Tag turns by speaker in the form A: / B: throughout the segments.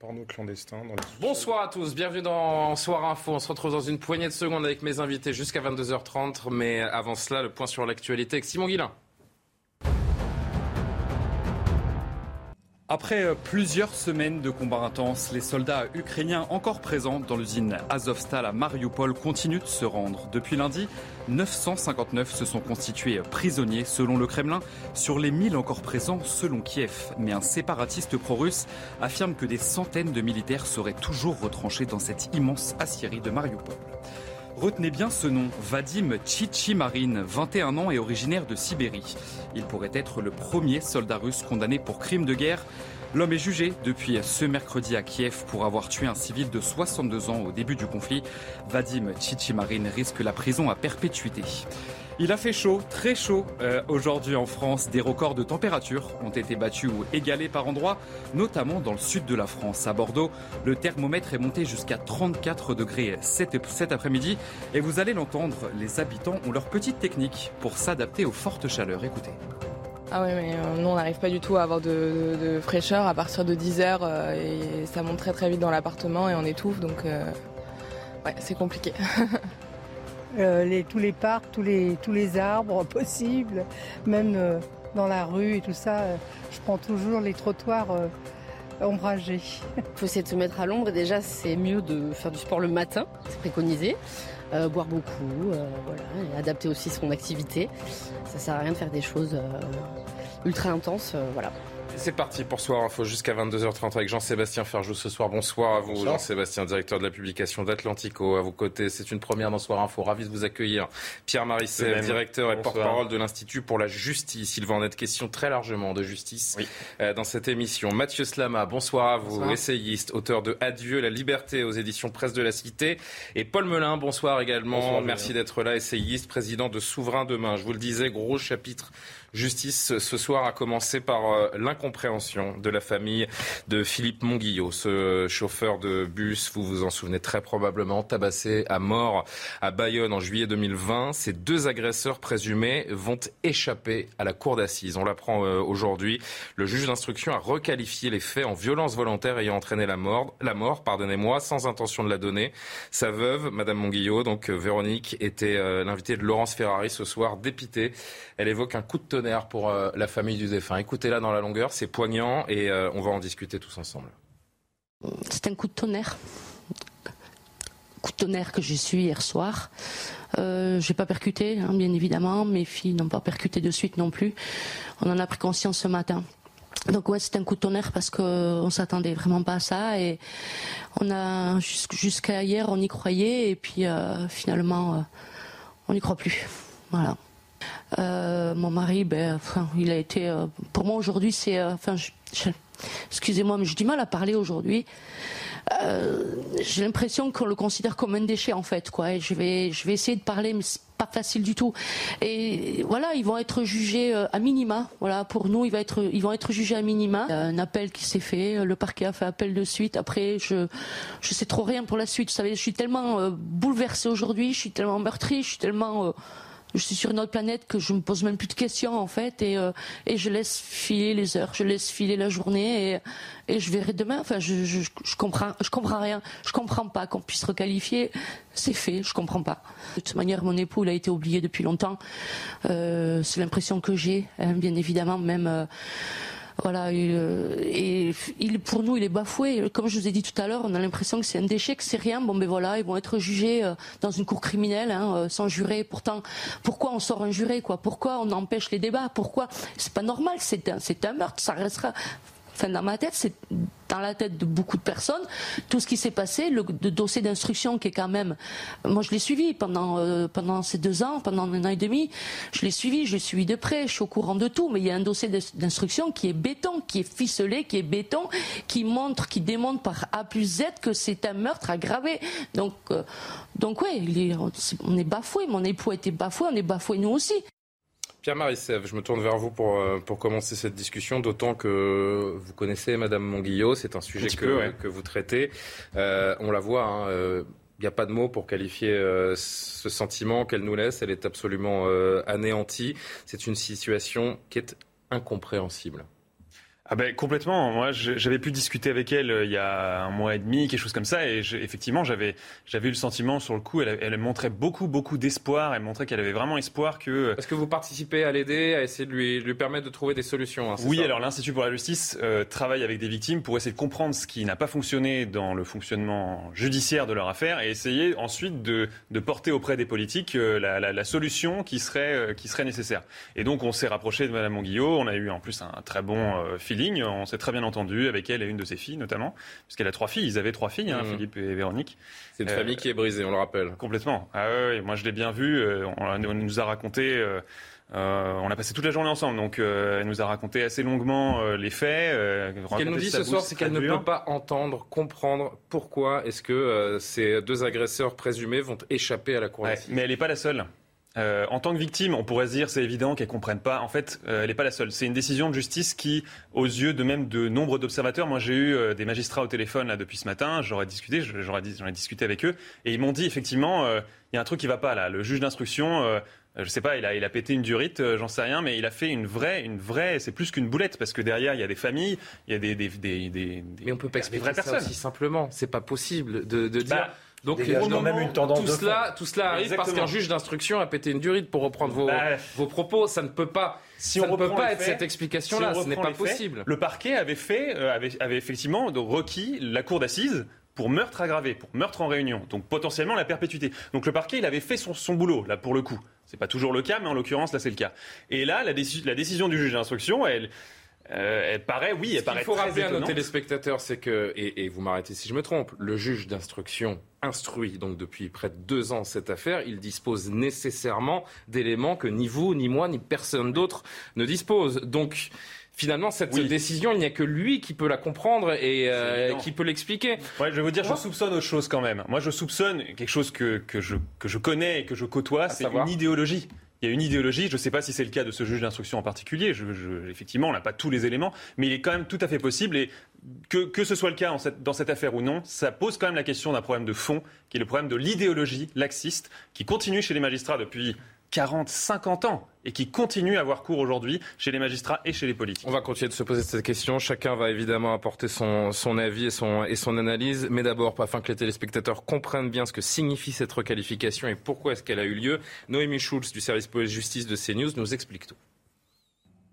A: Les pornos clandestins dans
B: Bonsoir à tous, bienvenue dans Soir Info. On se retrouve dans une poignée de secondes avec mes invités jusqu'à 22h30. Mais avant cela, le point sur l'actualité avec Simon Guillain.
C: Après euh, plusieurs semaines de combats intenses, les soldats ukrainiens encore présents dans l'usine Azovstal à Mariupol continuent de se rendre. Depuis lundi, 959 se sont constitués prisonniers selon le Kremlin sur les 1000 encore présents selon Kiev. Mais un séparatiste pro-russe affirme que des centaines de militaires seraient toujours retranchés dans cette immense aciérie de Mariupol. Retenez bien ce nom, Vadim Tchichimarin, 21 ans et originaire de Sibérie. Il pourrait être le premier soldat russe condamné pour crime de guerre. L'homme est jugé depuis ce mercredi à Kiev pour avoir tué un civil de 62 ans au début du conflit. Vadim Tchichimarin risque la prison à perpétuité. Il a fait chaud, très chaud euh, aujourd'hui en France. Des records de température ont été battus ou égalés par endroits, notamment dans le sud de la France. À Bordeaux, le thermomètre est monté jusqu'à 34 degrés cet, après-midi. Et vous allez l'entendre, les habitants ont leur petite technique pour s'adapter aux fortes chaleurs. Écoutez.
D: Ah ouais, mais euh, nous on n'arrive pas du tout à avoir de fraîcheur à partir de 10 heures euh, et ça monte très très vite dans l'appartement et on étouffe donc euh, ouais, c'est compliqué.
E: Euh, tous les parcs, tous les, tous les arbres possibles, même euh, dans la rue et tout ça. euh, je prends toujours les trottoirs ombragés.
F: Il faut essayer de se mettre à l'ombre déjà c'est mieux de faire du sport le matin, c'est préconisé. Boire beaucoup, voilà, et adapter aussi son activité. Ça sert à rien de faire des choses ultra intenses, voilà.
B: C'est parti pour Soir Info jusqu'à 22h30 avec Jean-Sébastien Ferjou ce soir. Bonsoir à vous. Jean-Sébastien, directeur de la publication d'Atlantico. À vos côtés, c'est une première dans Soir Info. Ravi de vous accueillir. Pierre Marisset, directeur et porte-parole de l'Institut pour la justice. Il va en être question très largement de justice
A: Oui.
B: euh, dans cette émission. Mathieu Slama, bonsoir à vous,
D: Bonsoir.
B: essayiste, auteur de Adieu la liberté aux éditions Presse de la Cité. Et Paul Melun, bonsoir également.
A: Bonsoir.
B: Merci d'être là, essayiste, président de Souverain Demain. Je vous le disais, gros chapitre Justice ce soir a commencé par euh, l'incompréhension de la famille de Philippe Monguillot, ce chauffeur de bus, vous vous en souvenez très probablement, tabassé à mort à Bayonne en juillet 2020. Ces deux agresseurs présumés vont échapper à la cour d'assises. On l'apprend euh, aujourd'hui. Le juge d'instruction a requalifié les faits en violence volontaire ayant entraîné la mort, la mort, pardonnez-moi, sans intention de la donner. Sa veuve, Madame Monguillot, donc euh, Véronique, était l'invitée de Laurence Ferrari ce soir, dépitée. Elle évoque un coup de tonnerre pour euh, la famille du défunt. Écoutez-la dans la longueur, c'est poignant et euh, on va en discuter tous ensemble.
F: C'est un coup de tonnerre. Coup de tonnerre que j'ai su hier soir. Euh, j'ai pas percuté, hein, bien évidemment. Mes filles n'ont pas percuté de suite non plus. On en a pris conscience ce matin. Donc ouais, c'est un coup de tonnerre parce qu'on s'attendait vraiment pas à ça et on a jusqu'- jusqu'à hier on y croyait et puis euh, finalement euh, on n'y croit plus. Voilà. Euh, mon mari, ben, il a été euh, pour moi aujourd'hui c'est, euh, je- je- excusez-moi mais j'ai du mal à parler aujourd'hui. J'ai l'impression qu'on le considère comme un déchet en fait quoi. Et je vais je vais essayer de parler mais c'est pas facile du tout. Et voilà ils vont être jugés à minima. Voilà pour nous ils vont être jugés à minima. Il y a un appel qui s'est fait le parquet a fait appel de suite. Après je je sais trop rien pour la suite. Vous savez je suis tellement bouleversée aujourd'hui je suis tellement meurtrie je suis tellement je suis sur une autre planète que je me pose même plus de questions en fait et, euh, et je laisse filer les heures, je laisse filer la journée et, et je verrai demain. Enfin, je, je, comprends, je comprends rien, je comprends pas qu'on puisse requalifier. C'est fait, je comprends pas. De toute manière, mon époux il a été oublié depuis longtemps. Euh, c'est l'impression que j'ai, hein, bien évidemment, même. euh, voilà, et, euh, et il, pour nous, il est bafoué. Comme je vous ai dit tout à l'heure, on a l'impression que c'est un déchet, que c'est rien. Bon, ben voilà, ils vont être jugés euh, dans une cour criminelle, hein, euh, sans juré. Pourtant, pourquoi on sort un juré, quoi? Pourquoi on empêche les débats? Pourquoi? C'est pas normal. C'est un, c'est un meurtre. Ça restera. Enfin, dans ma tête, c'est dans la tête de beaucoup de personnes. Tout ce qui s'est passé, le, dossier d'instruction qui est quand même, moi je l'ai suivi pendant euh, pendant ces deux ans, pendant un an et demi, je l'ai suivi, je l'ai suivi de près, je suis au courant de tout. Mais il y a un dossier d'instruction qui est béton, qui est ficelé, qui est béton, qui montre, qui démontre par A plus Z que c'est un meurtre aggravé. Donc euh, donc ouais, on est bafoué. Mon époux a été bafoué, on est bafoué nous aussi.
B: Pierre-Marie Sèvres, je me tourne vers vous pour, euh, pour commencer cette discussion, d'autant que vous connaissez Madame Monguillot, c'est un sujet que, que, vous traitez. Euh, on la voit, il hein, n'y euh, a pas de mots pour qualifier ce sentiment qu'elle nous laisse. Elle est absolument anéantie. C'est une situation qui est incompréhensible.
G: Ah ben complètement. Moi, j'avais pu discuter avec elle euh, il y a un mois et demi, quelque chose comme ça, et effectivement, j'avais j'avais eu le sentiment sur le coup. Elle, elle montrait beaucoup beaucoup d'espoir. Elle montrait qu'elle avait vraiment espoir que.
B: Est-ce que vous participez à l'aider, à essayer de lui, lui permettre de trouver des solutions hein,
G: Oui, alors l'Institut pour la justice euh, travaille avec des victimes pour essayer de comprendre ce qui n'a pas fonctionné dans le fonctionnement judiciaire de leur affaire et essayer ensuite de, de porter auprès des politiques euh, la, la, la, solution qui serait qui serait nécessaire. Et donc on s'est rapproché de Madame Monguillot. On a eu en plus un, très bon fil on s'est très bien entendu avec elle et une de ses filles notamment, puisqu'elle a trois filles. Ils avaient trois filles, hein, mmh. Philippe et Véronique.
B: C'est une famille qui est brisée, on le rappelle.
G: Complètement. Ah oui, moi je l'ai bien vu. Euh, on, nous a raconté. Euh, euh, on a passé toute la journée ensemble, donc elle nous a raconté assez longuement les faits.
B: ce qu'elle nous dit ce soir, c'est qu'elle ne peut pas entendre, comprendre pourquoi est-ce que ces deux agresseurs présumés vont échapper à la cour
G: Mais elle n'est pas la seule. Euh, en tant que victime, on pourrait se dire c'est évident qu'elle comprenne pas. En fait, euh, elle n'est pas la seule. C'est une décision de justice qui, aux yeux de même de nombre d'observateurs, moi j'ai eu euh, des magistrats au téléphone là depuis ce matin. J'aurais discuté, j'aurais discuté avec eux, et ils m'ont dit effectivement, il y a un truc qui va pas là. Le juge d'instruction. je sais pas, il a, il a pété une durite, j'en sais rien, mais il a fait une vraie, une vraie, c'est plus qu'une boulette parce que derrière il y a des familles, il y a des, des, des, des
B: mais on peut pas expliquer ça aussi simplement. C'est pas possible de, de dire.
G: Bah, donc, moment,
B: même une tendance tout, cela, tout cela arrive parce qu'un juge d'instruction a pété une durite pour reprendre vos, bah, vos propos. Ça ne peut pas, si ça on ne peut pas être cette explication-là. ce n'est pas possible.
G: le parquet avait fait, euh, avait, avait effectivement requis la cour d'assises pour meurtre aggravé, pour meurtre en réunion, donc potentiellement la perpétuité. Donc le parquet, il avait fait son, son boulot, là, pour le coup. C'est pas toujours le cas, mais en l'occurrence, là, c'est le cas. Et là, la, la décision du juge d'instruction, elle, euh, elle paraît, oui, elle paraît.
B: Il faut rappeler à nos téléspectateurs, c'est que, et, vous m'arrêtez si je me trompe, le juge d'instruction instruit donc depuis près de deux ans cette affaire, il dispose nécessairement d'éléments que ni vous, ni moi, ni personne d'autre ne dispose. Donc finalement, cette décision, il n'y a que lui qui peut la comprendre et euh, qui peut l'expliquer.
G: Ouais, je vais vous dire, je soupçonne autre chose quand même. Moi, je soupçonne quelque chose que, que, je, que je connais et que je côtoie, c'est une idéologie il y a une idéologie. Je ne sais pas si c'est le cas de ce juge d'instruction en particulier. effectivement, on n'a pas tous les éléments, mais il est quand même tout à fait possible. Et que, que ce soit le cas dans cette affaire ou non, ça pose quand même la question d'un problème de fond, qui est le problème de l'idéologie laxiste, qui continue chez les magistrats depuis 40, 50 ans et qui continue à avoir cours aujourd'hui chez les magistrats et chez les politiques.
B: On va continuer de se poser cette question. Chacun va évidemment apporter son, son avis et son, et son analyse. Mais d'abord, afin que les téléspectateurs comprennent bien ce que signifie cette requalification et pourquoi est-ce qu'elle a eu lieu, Noémie Schulz du service police-justice de CNews nous explique tout.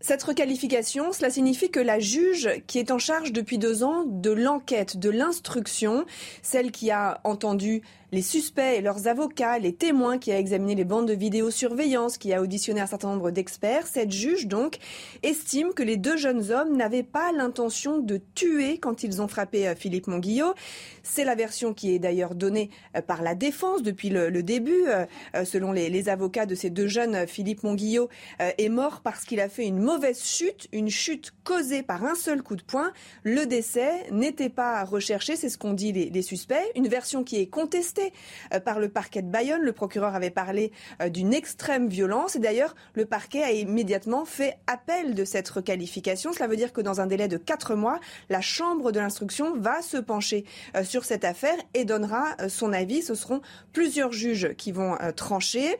H: Cette requalification, cela signifie que la juge qui est en charge depuis deux ans de l'enquête, de l'instruction, celle qui a entendu les suspects et leurs avocats, les témoins, qui a examiné les bandes de vidéosurveillance, qui a auditionné un certain nombre d'experts. Cette juge, donc, estime que les deux jeunes hommes n'avaient pas l'intention de tuer quand ils ont frappé euh, Philippe Monguillot. C'est la version qui est d'ailleurs donnée euh, par la défense depuis le, début. Euh, selon les, avocats de ces deux jeunes, Philippe Monguillot est mort parce qu'il a fait une mauvaise chute, une chute causée par un seul coup de poing. Le décès n'était pas recherché, c'est ce qu'ont dit les suspects. Une version qui est contestée euh, par le parquet de Bayonne. Le procureur avait parlé euh, d'une extrême violence et d'ailleurs le parquet a immédiatement fait appel de cette requalification. Cela veut dire que dans un délai de quatre mois, la chambre de l'instruction va se pencher euh, sur cette affaire et donnera son avis. Ce seront plusieurs juges qui vont trancher.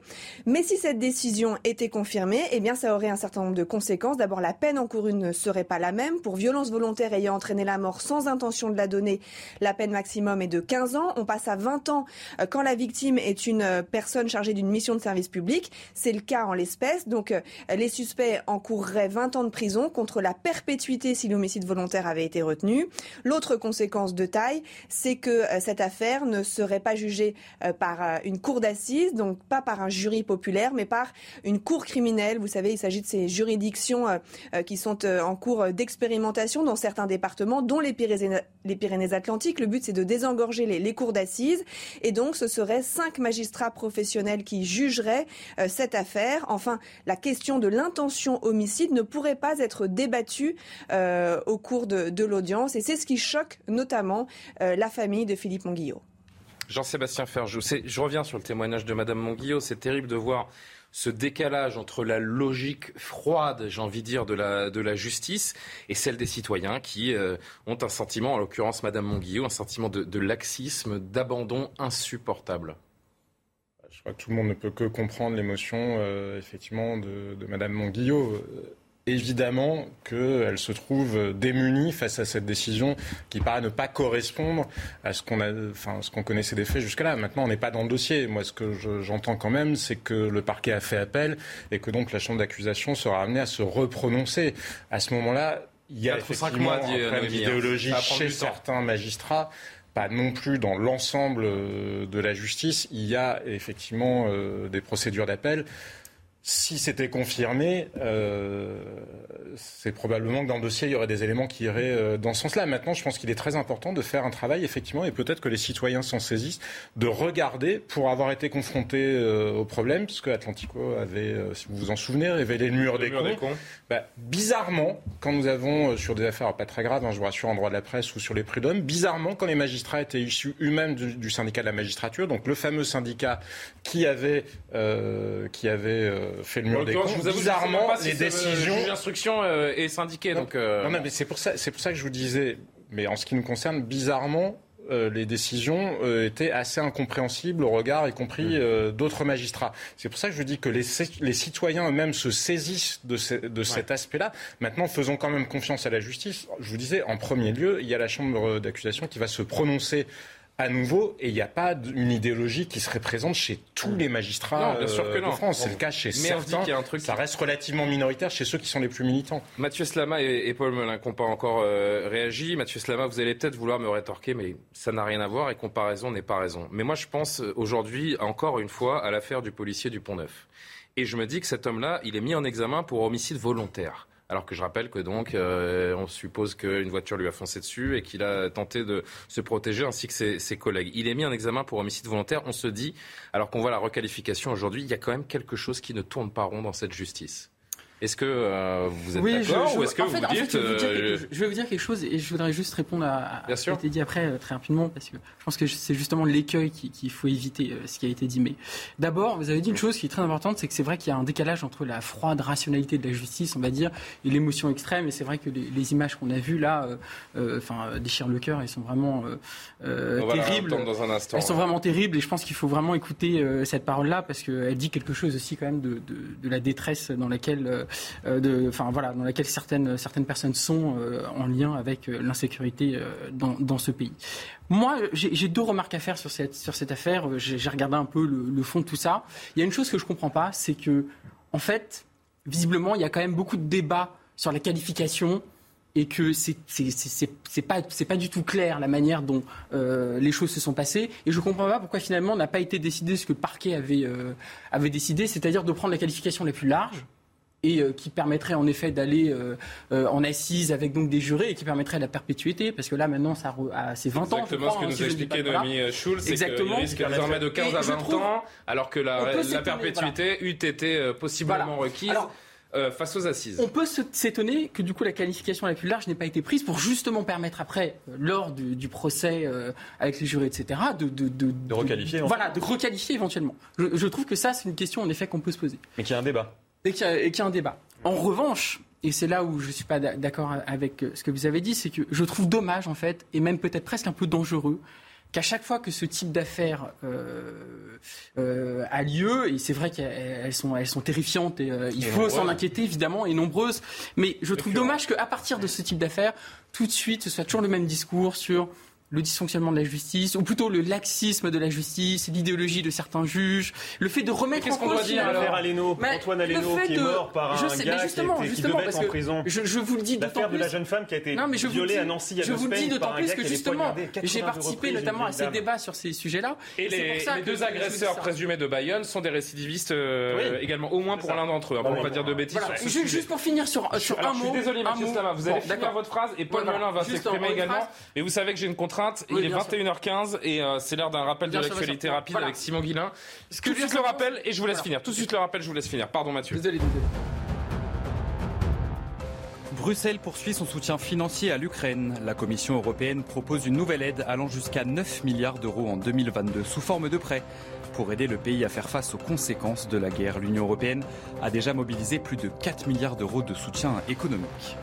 H: Mais si cette décision était confirmée, eh bien ça aurait un certain nombre de conséquences. D'abord, la peine encourue ne serait pas la même. Pour violence volontaire ayant entraîné la mort sans intention de la donner, la peine maximum est de 15 ans. On passe à 20 ans uniquement quand la victime est une personne chargée d'une mission de service public. C'est le cas en l'espèce. Donc les suspects encourraient 20 ans de prison contre la perpétuité si l'homicide volontaire avait été retenu. L'autre conséquence de taille, c'est que cette affaire ne serait pas jugée par une cour d'assises, donc pas par un jury populaire, mais par une cour criminelle. Vous savez, il s'agit de ces juridictions qui sont en cours d'expérimentation dans certains départements, dont les Pyrénées-Atlantiques. Le but, c'est de désengorger les, cours d'assises. Et donc, ce seraient cinq magistrats professionnels qui jugeraient euh, cette affaire. Enfin, la question de l'intention homicide ne pourrait pas être débattue euh, au cours de, l'audience. Et c'est ce qui choque notamment euh, la famille de Philippe Monguillot.
B: Jean-Sébastien Ferjou, je reviens sur le témoignage de Madame Monguillot. C'est terrible de voir ce décalage entre la logique froide, j'ai envie de dire, de la, justice et celle des citoyens qui euh, ont un sentiment, en l'occurrence Madame Monguillot, un sentiment de, laxisme, d'abandon insupportable.
A: Je crois que tout le monde ne peut que comprendre l'émotion, euh, effectivement, de, de Madame Monguillot évidemment qu'elle se trouve démunie face à cette décision qui paraît ne pas correspondre à ce qu'on a, enfin, ce qu'on connaissait des faits jusqu'à-là. Maintenant, on n'est pas dans le dossier. Moi, ce que j'entends quand même, c'est que le parquet a fait appel et que donc la chambre d'accusation sera amenée à se reprononcer. À ce moment-là, il y a effectivement mois, un problème d'idéologie chez certains magistrats pas non plus dans l'ensemble de la justice. Il y a effectivement euh, des procédures d'appel. Si c'était confirmé, euh, c'est probablement que dans le dossier, il y aurait des éléments qui iraient euh, dans ce sens-là. Maintenant, je pense qu'il est très important de faire un travail, effectivement, et peut-être que les citoyens s'en saisissent, de regarder pour avoir été confrontés euh, au problème, puisque Atlantico avait, si vous vous en souvenez, révélé le mur, des, cons. Bah, bizarrement, quand nous avons, sur des affaires pas très graves, hein, je vous rassure, en droit de la presse ou sur les prud'hommes, bizarrement, quand les magistrats étaient issus eux-mêmes du, du, syndicat de la magistrature, donc le fameux syndicat qui avait, qui avait fait le mur des cons. Bizarrement, les décisions.
B: Le d'instruction euh, est syndiqué. donc,
A: euh, Non, mais c'est pour ça, pour ça que je vous disais. Mais en ce qui nous concerne, bizarrement, euh, les décisions étaient assez incompréhensibles au regard, y compris mmh. d'autres magistrats. C'est pour ça que je vous dis que les, les citoyens eux-mêmes se saisissent de, de cet aspect-là. Maintenant, faisons quand même confiance à la justice. Je vous disais, en premier lieu, il y a la chambre d'accusation qui va se prononcer à nouveau, et il n'y a pas une idéologie qui serait présente chez tous les magistrats bien sûr que euh, de France. C'est le cas chez Mais certains. un truc ça reste relativement minoritaire chez ceux qui sont les plus militants.
B: Mathieu Slama et, Paul Melun n'ont pas encore euh, réagi. Mathieu Slama, vous allez peut-être vouloir me rétorquer, mais ça n'a rien à voir et comparaison n'est pas raison. Mais moi, je pense euh, aujourd'hui, encore une fois, à l'affaire du policier du Pont-Neuf. Et je me dis que cet homme-là, il est mis en examen pour homicide volontaire. Alors que je rappelle que donc euh, on suppose qu'une voiture lui a foncé dessus et qu'il a tenté de se protéger ainsi que ses, ses, collègues. Il est mis en examen pour homicide volontaire. On se dit, alors qu'on voit la requalification aujourd'hui, il y a quand même quelque chose qui ne tourne pas rond dans cette justice. Est-ce que euh, vous êtes d'accord ou est-ce que vous dites,
I: euh, je, vais vous dire quelque chose et je voudrais juste répondre à, ce qui a été dit après euh, très rapidement parce que je pense que c'est justement l'écueil qu'il faut éviter ce qui a été dit. Mais d'abord, vous avez dit une chose qui est très importante, c'est que c'est vrai qu'il y a un décalage entre la froide rationalité de la justice, on va dire, et l'émotion extrême. Et c'est vrai que les, images qu'on a vues là, enfin, déchirent le cœur. Elles sont vraiment terribles.
B: Dans un instant,
I: elles sont vraiment terribles et je pense qu'il faut vraiment écouter cette parole-là parce qu'elle dit quelque chose aussi quand même de, de, de la détresse dans laquelle euh, de, enfin voilà, dans laquelle certaines personnes sont euh, en lien avec euh, l'insécurité dans, ce pays. Moi, j'ai deux remarques à faire sur cette affaire. J'ai regardé un peu le, fond de tout ça. Il y a une chose que je comprends pas, c'est que en fait, visiblement, il y a quand même beaucoup de débats sur la qualification et que c'est pas pas du tout clair la manière dont les choses se sont passées et je comprends pas pourquoi finalement n'a pas été décidé ce que le parquet avait avait décidé c'est-à-dire de prendre la qualification la plus large et euh, qui permettrait en effet d'aller euh, euh, en assise avec donc des jurés et qui permettrait la perpétuité parce que là maintenant ça c'est 20
B: ans. Exactement ce que hein, nous a expliqué Noémie Schulz, c'est qu'il risque désormais de 15 à 20 ans alors que la, la perpétuité eût été possiblement requise. face aux assises.
I: On peut s'étonner que du coup la qualification la plus large n'ait pas été prise pour justement permettre après, lors du, procès avec les jurés, etc., de, de,
G: de, de requalifier.
I: Voilà, de requalifier éventuellement. Je, je trouve que ça, c'est une question en effet qu'on peut se poser.
G: Mais qu'il y a un débat
I: et qu'il y, a un débat. En revanche, et c'est là où je ne suis pas d'accord avec ce que vous avez dit, c'est que je trouve dommage en fait, et même peut-être presque un peu dangereux, qu'à chaque fois que ce type d'affaires euh, euh, a lieu, et c'est vrai qu'elles sont, elles sont terrifiantes, et euh, il faut s'en inquiéter évidemment, et nombreuses, mais je trouve dommage qu'à partir de ce type d'affaires, tout de suite, ce soit toujours le même discours sur le dysfonctionnement de la justice, ou plutôt le laxisme de la justice, l'idéologie de certains juges, le fait de remettre en cause...
G: dire l'affaire Aleno, Antoine Aleno qui est mort par un gars justement, qui, était, devait être en prison.
I: Je, je, vous le dis
G: d'autant plus... de la jeune femme qui a été non, mais je violée à Nancy,
I: Je vous le dis d'autant plus que justement, j'ai participé notamment à ces débats sur ces sujets-là.
B: Et les deux agresseurs présumés de Bayonne sont des récidivistes euh, également, au moins pour l'un d'entre eux, pour ne pas dire de bêtises
I: Juste pour finir sur un mot...
B: Je suis désolé, Mathieu Slama, vous allez finir votre phrase et Paul Melun va s'exprimer également. Mais vous savez que j'ai une contrainte, il est 21h15 et euh, c'est l'heure d'un rappel de l'actualité rapide avec Simon Guillain. Tout de suite le rappel et je vous laisse finir. Tout de suite le rappel, je vous laisse finir. Pardon Mathieu.
I: Désolé, désolé.
C: Bruxelles poursuit son soutien financier à l'Ukraine. La Commission européenne propose une nouvelle aide allant jusqu'à 9 milliards d'euros en 2022 sous forme de prêts. Pour aider le pays à faire face aux conséquences de la guerre, l'Union européenne a déjà mobilisé plus de 4 milliards d'euros de soutien économique.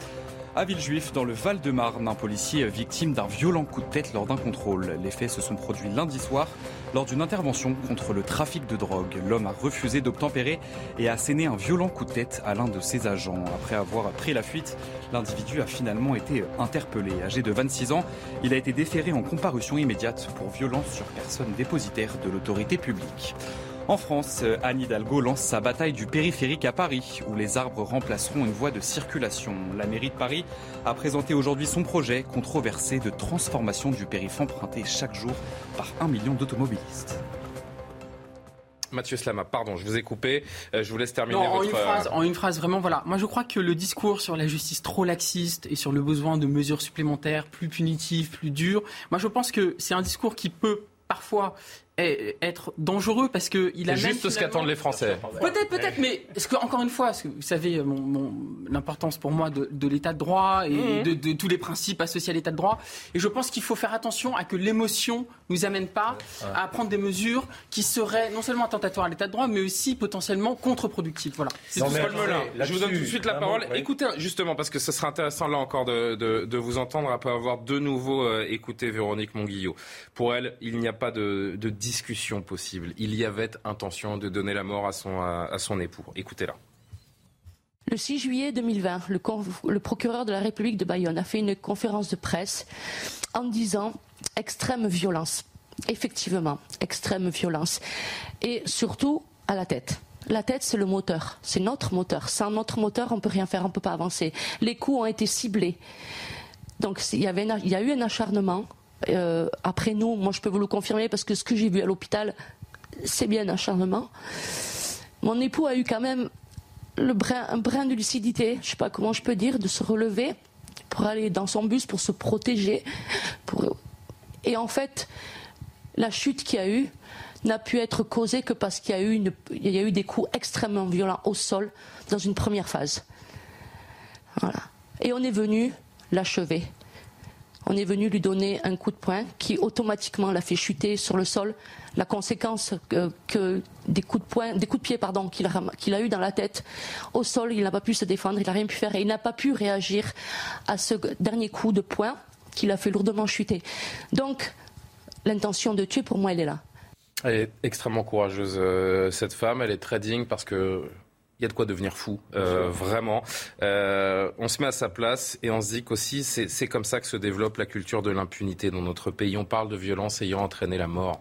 C: À Villejuif, dans le Val-de-Marne, un policier victime d'un violent coup de tête lors d'un contrôle. Les faits se sont produits lundi soir lors d'une intervention contre le trafic de drogue. L'homme a refusé d'obtempérer et a asséné un violent coup de tête à l'un de ses agents. Après avoir pris la fuite, l'individu a finalement été interpellé. Âgé de 26 ans, il a été déféré en comparution immédiate pour violence sur personne dépositaire de l'autorité publique. En France, Anne Hidalgo lance sa bataille du périphérique à Paris, où les arbres remplaceront une voie de circulation. La mairie de Paris a présenté aujourd'hui son projet controversé de transformation du périph' emprunté chaque jour par un million d'automobilistes.
B: Mathieu Slama, pardon, je vous ai coupé. Euh, je vous laisse terminer votre...
I: Une phrase, en une phrase, vraiment, voilà. Moi, je crois que le discours sur la justice trop laxiste et sur le besoin de mesures supplémentaires plus punitives, plus dures, moi, je pense que c'est un discours qui peut parfois être dangereux parce que il a
B: juste ce qu'attendent les Français.
I: Peut-être, peut-être, mais ce que encore une fois, ce que vous savez mon, l'importance pour moi de, l'État de droit et mhm. de, tous les principes associés à l'État de droit. Et je pense qu'il faut faire attention à que l'émotion nous amène pas à prendre des mesures qui seraient non seulement attentatoires à l'État de droit, mais aussi potentiellement contre-productives. Voilà.
B: C'est tout Je vous donne tout de suite la parole. Écoutez, justement, parce que ce sera intéressant là encore de, vous entendre après avoir de nouveau euh, écouté Véronique Monguillot. Pour elle, il n'y a pas de, discussion possible. Il y avait intention de donner la mort à son, époux. Écoutez-la.
F: Le 6 juillet 2020, le, procureur de la République de Bayonne a fait une conférence de presse en disant extrême violence. Effectivement, extrême violence. Et surtout à la tête. La tête, c'est le moteur. C'est notre moteur. Sans notre moteur, on ne peut rien faire, on ne peut pas avancer. Les coups ont été ciblés. Donc il y a eu un acharnement euh, après nous, moi je peux vous le confirmer parce que ce que j'ai vu à l'hôpital, c'est bien acharnement. Mon époux a eu quand même le brin, un brin de lucidité, je sais pas comment je peux dire, de se relever pour aller dans son bus, pour se protéger. Et en fait, la chute qu'il y a eu n'a pu être causée que parce qu'il y, a eu eu des coups extrêmement violents au sol dans une première phase. Et on est venu l'achever on est venu lui donner un coup de poing qui automatiquement l'a fait chuter sur le sol. La conséquence que, des coups de poing, des coups de pied pardon qu'il a, qu'il a eu dans la tête au sol, il n'a pas pu se défendre, il n'a rien pu faire et il n'a pas pu réagir à ce dernier coup de poing qui l'a fait lourdement chuter. Donc l'intention de tuer pour moi elle est là.
B: Elle est extrêmement courageuse euh, cette femme, elle est très digne parce que il y a de quoi devenir fou, euh, vraiment. Euh, on se met à sa place et on se dit qu'aussi c'est comme ça que se développe la culture de l'impunité dans notre pays. On parle de violence ayant entraîné la mort.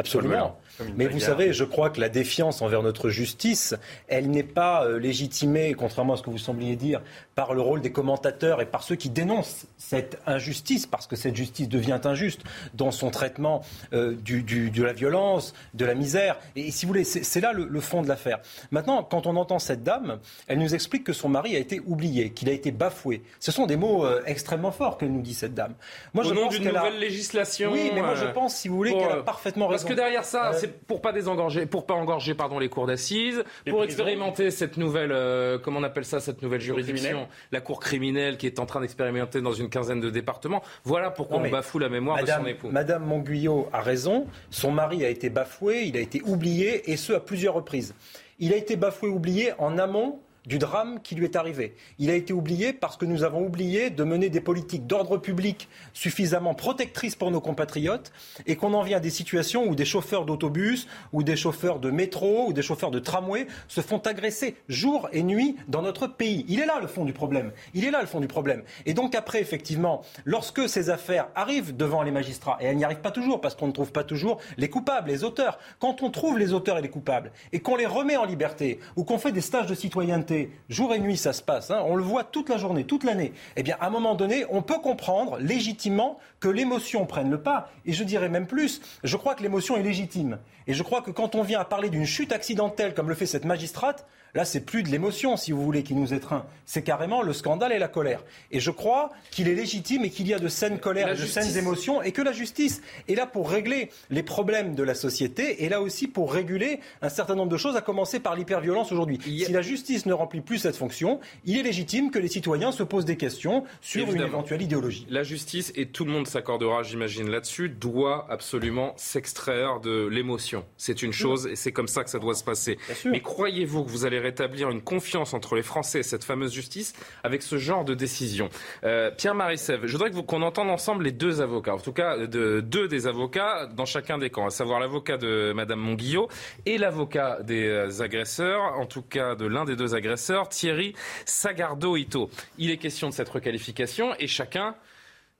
J: Absolument. Mais vous savez, je crois que la défiance envers notre justice, elle n'est pas euh, légitimée, contrairement à ce que vous sembliez dire, par le rôle des commentateurs et par ceux qui dénoncent cette injustice, parce que cette justice devient injuste dans son traitement euh, du, de la violence, de la misère. Et si vous voulez, c'est là le, fond de l'affaire. Maintenant, quand on entend cette dame, elle nous explique que son mari a été oublié, qu'il a été bafoué. Ce sont des mots euh, extrêmement forts qu'elle nous dit, cette dame.
B: Moi, Au je nom d'une nouvelle législation.
J: Oui, mais moi je pense, si vous voulez, qu'elle a parfaitement raison.
B: Parce que derrière ça, c'est pour pas désengorger, pour pas engorger pardon les cours d'assises, pour expérimenter cette nouvelle, euh, comment on appelle ça, cette nouvelle juridiction, la cour criminelle qui est en train d'expérimenter dans une quinzaine de départements. Voilà pourquoi on bafoue la mémoire
J: de
B: son époux.
J: Madame Monguillot a raison. Son mari a été bafoué, il a été oublié, et ce à plusieurs reprises. Il a été bafoué, oublié en amont du drame qui lui est arrivé. Il a été oublié parce que nous avons oublié de mener des politiques d'ordre public suffisamment protectrices pour nos compatriotes et qu'on en vient à des situations où des chauffeurs d'autobus ou des chauffeurs de métro ou des chauffeurs de tramway se font agresser jour et nuit dans notre pays. Il est là le fond du problème. Il est là le fond du problème. Et donc après, effectivement, lorsque ces affaires arrivent devant les magistrats, et elles n'y arrivent pas toujours parce qu'on ne trouve pas toujours les coupables, les auteurs, quand on trouve les auteurs et les coupables et qu'on les remet en liberté ou qu'on fait des stages de citoyenneté, jour et nuit ça se passe, hein, on le voit toute la journée, toute l'année, eh bien à un moment donné, on peut comprendre légitimement que l'émotion prenne le pas. Et je dirais même plus, je crois que l'émotion est légitime. Et je crois que quand on vient à parler d'une chute accidentelle comme le fait cette magistrate, Là, c'est plus de l'émotion, si vous voulez, qui nous étreint. C'est carrément le scandale et la colère. Et je crois qu'il est légitime et qu'il y a de saines colères, et de saines émotions, et que la justice est là pour régler les problèmes de la société, et là aussi pour réguler un certain nombre de choses, à commencer par l'hyperviolence aujourd'hui. Si la justice ne remplit plus cette fonction, il est légitime que les citoyens se posent des questions sur une éventuelle idéologie.
B: La justice, et tout le monde s'accordera, j'imagine, là-dessus, doit absolument s'extraire de l'émotion. C'est une chose, et c'est comme ça que ça doit se passer. Mais croyez-vous que vous allez rétablir une confiance entre les Français et cette fameuse justice avec ce genre de décision. Euh, Pierre-Marie Sèvres, je voudrais qu'on entende ensemble les deux avocats, en tout cas de, deux des avocats dans chacun des camps, à savoir l'avocat de Madame Monguillot et l'avocat des euh, agresseurs, en tout cas de l'un des deux agresseurs, Thierry Sagardo-Ito. Il est question de cette requalification et chacun,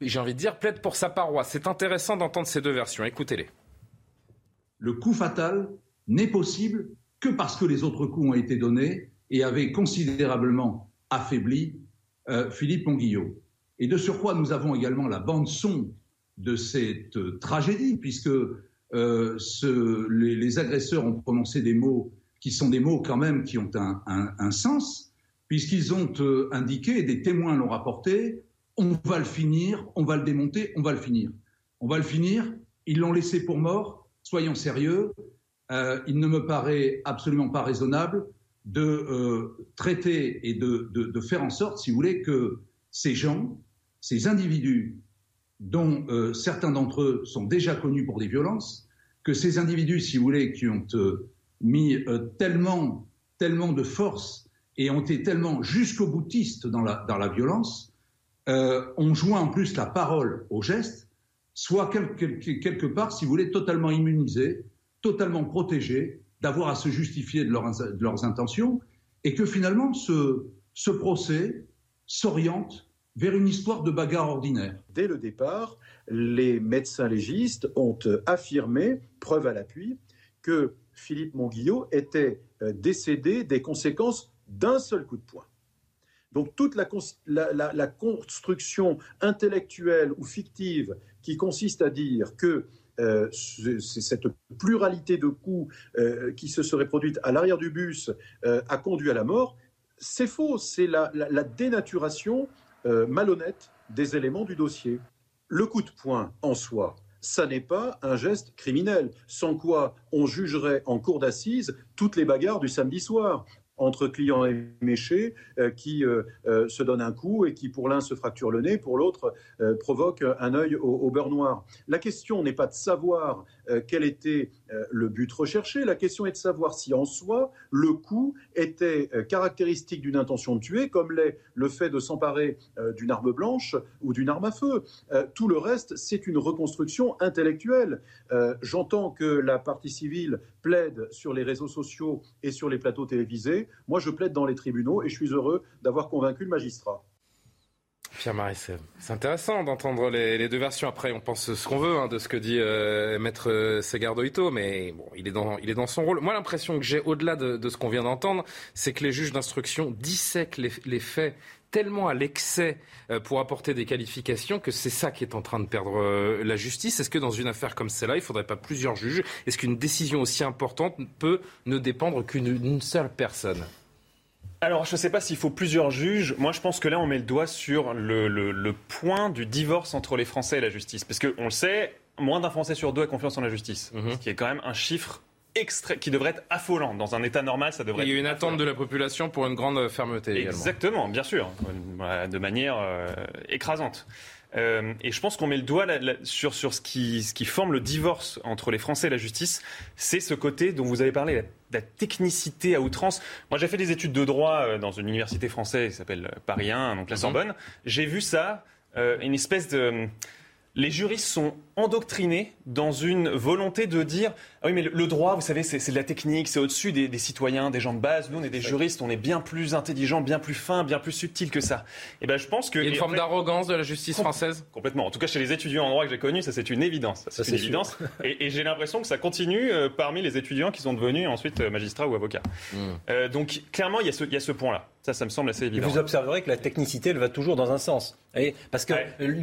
B: j'ai envie de dire, plaide pour sa paroisse. C'est intéressant d'entendre ces deux versions. Écoutez-les.
K: Le coup fatal n'est possible que parce que les autres coups ont été donnés et avaient considérablement affaibli euh, Philippe Monguillot. Et de surcroît, nous avons également la bande-son de cette euh, tragédie, puisque euh, les, agresseurs ont prononcé des mots qui sont des mots quand même qui ont un, sens, puisqu'ils ont indiqué, des témoins l'ont rapporté, on va le finir, on va le démonter, on va le finir. On va le finir, ils l'ont laissé pour mort, soyons sérieux, euh, il ne me paraît absolument pas raisonnable de euh, traiter et de, faire en sorte, si vous voulez, que ces gens, ces individus, dont euh, certains d'entre eux sont déjà connus pour des violences, que ces individus, si vous voulez, qui ont mis tellement, tellement de force et ont été tellement jusqu'au boutiste dans la, dans la violence, ont joint en plus la parole au geste, soit quelque part, si vous voulez, totalement immunisés totalement protégés d'avoir à se justifier de, leurs intentions et que finalement ce, ce procès s'oriente vers une histoire de bagarre ordinaire.
L: Dès le départ, les médecins légistes ont affirmé, preuve à l'appui, que Philippe Monguillot était euh, décédé des conséquences d'un seul coup de poing. Donc toute la, construction intellectuelle ou fictive qui consiste à dire que euh, cette pluralité de coups euh, qui se serait produite à l'arrière du bus euh, a conduit à la mort, c'est faux. C'est la, dénaturation malhonnête des éléments du dossier. Le coup de poing en soi, ça n'est pas un geste criminel, sans quoi on jugerait en cour d'assises toutes les bagarres du samedi soir entre clients et méchés euh, qui euh, euh, se donnent un coup et qui pour l'un se fracture le nez, pour l'autre provoque un œil au, beurre noir. La question n'est pas de savoir quel était le but recherché, la question est de savoir si en soi le coup était caractéristique d'une intention de tuer, comme l'est le fait de s'emparer d'une arme blanche ou d'une arme à feu. tout le reste, c'est une reconstruction intellectuelle. J'entends que la partie civile plaide sur les réseaux sociaux et sur les plateaux télévisés. Moi, je plaide dans les tribunaux et je suis heureux d'avoir convaincu le magistrat.
B: C'est intéressant d'entendre les, deux versions. Après, on pense ce qu'on veut hein, de ce que dit euh, Maître Segardo mais bon, il est dans, son rôle. Moi, l'impression que j'ai, au-delà de, ce qu'on vient d'entendre, c'est que les juges d'instruction dissèquent les faits tellement à l'excès euh, pour apporter des qualifications que c'est ça qui est en train de perdre euh, la justice. Est-ce que dans une affaire comme celle-là, il ne faudrait pas plusieurs juges? Est-ce qu'une décision aussi importante peut ne dépendre qu'une seule personne?
G: Alors, je ne sais pas s'il faut plusieurs juges. Moi, je pense que là, on met le doigt sur le, point du divorce entre les Français et la justice. Parce qu'on le sait, moins d'un Français sur deux a confiance en la justice. Mhm. Ce qui est quand même un chiffre qui devrait être affolant. Dans un État normal, ça devrait.
B: Il y a une attente de la population pour une grande fermeté.
G: Exactement, bien sûr, de manière euh, écrasante. Euh, et je pense qu'on met le doigt sur, sur ce, qui, ce qui forme le divorce entre les Français et la justice. C'est ce côté dont vous avez parlé, la, technicité à outrance. Moi, j'ai fait des études de droit euh, dans une université française qui s'appelle Paris 1, donc la mhm. Sorbonne. J'ai vu ça, euh, une espèce de les juristes sont endoctrinés dans une volonté de dire oui mais le, droit vous savez c'est de la technique c'est au-dessus des, citoyens des gens de base. Nous on est des juristes on est bien plus intelligents bien plus fins bien plus subtils que ça. Et eh ben je pense que
B: il y a une forme d'arrogance de la justice française.
G: Complètement. En tout cas chez les étudiants en droit que j'ai connus ça c'est une évidence. C'est une évidence. Et, j'ai l'impression que ça continue euh, parmi les étudiants qui sont devenus ensuite euh, magistrats ou avocats. Hmm. euh, donc clairement il y a ce, il y a ce point là ça, ça me semble assez évident.
J: vous observerez que la technicité, elle va toujours dans un sens. Parce que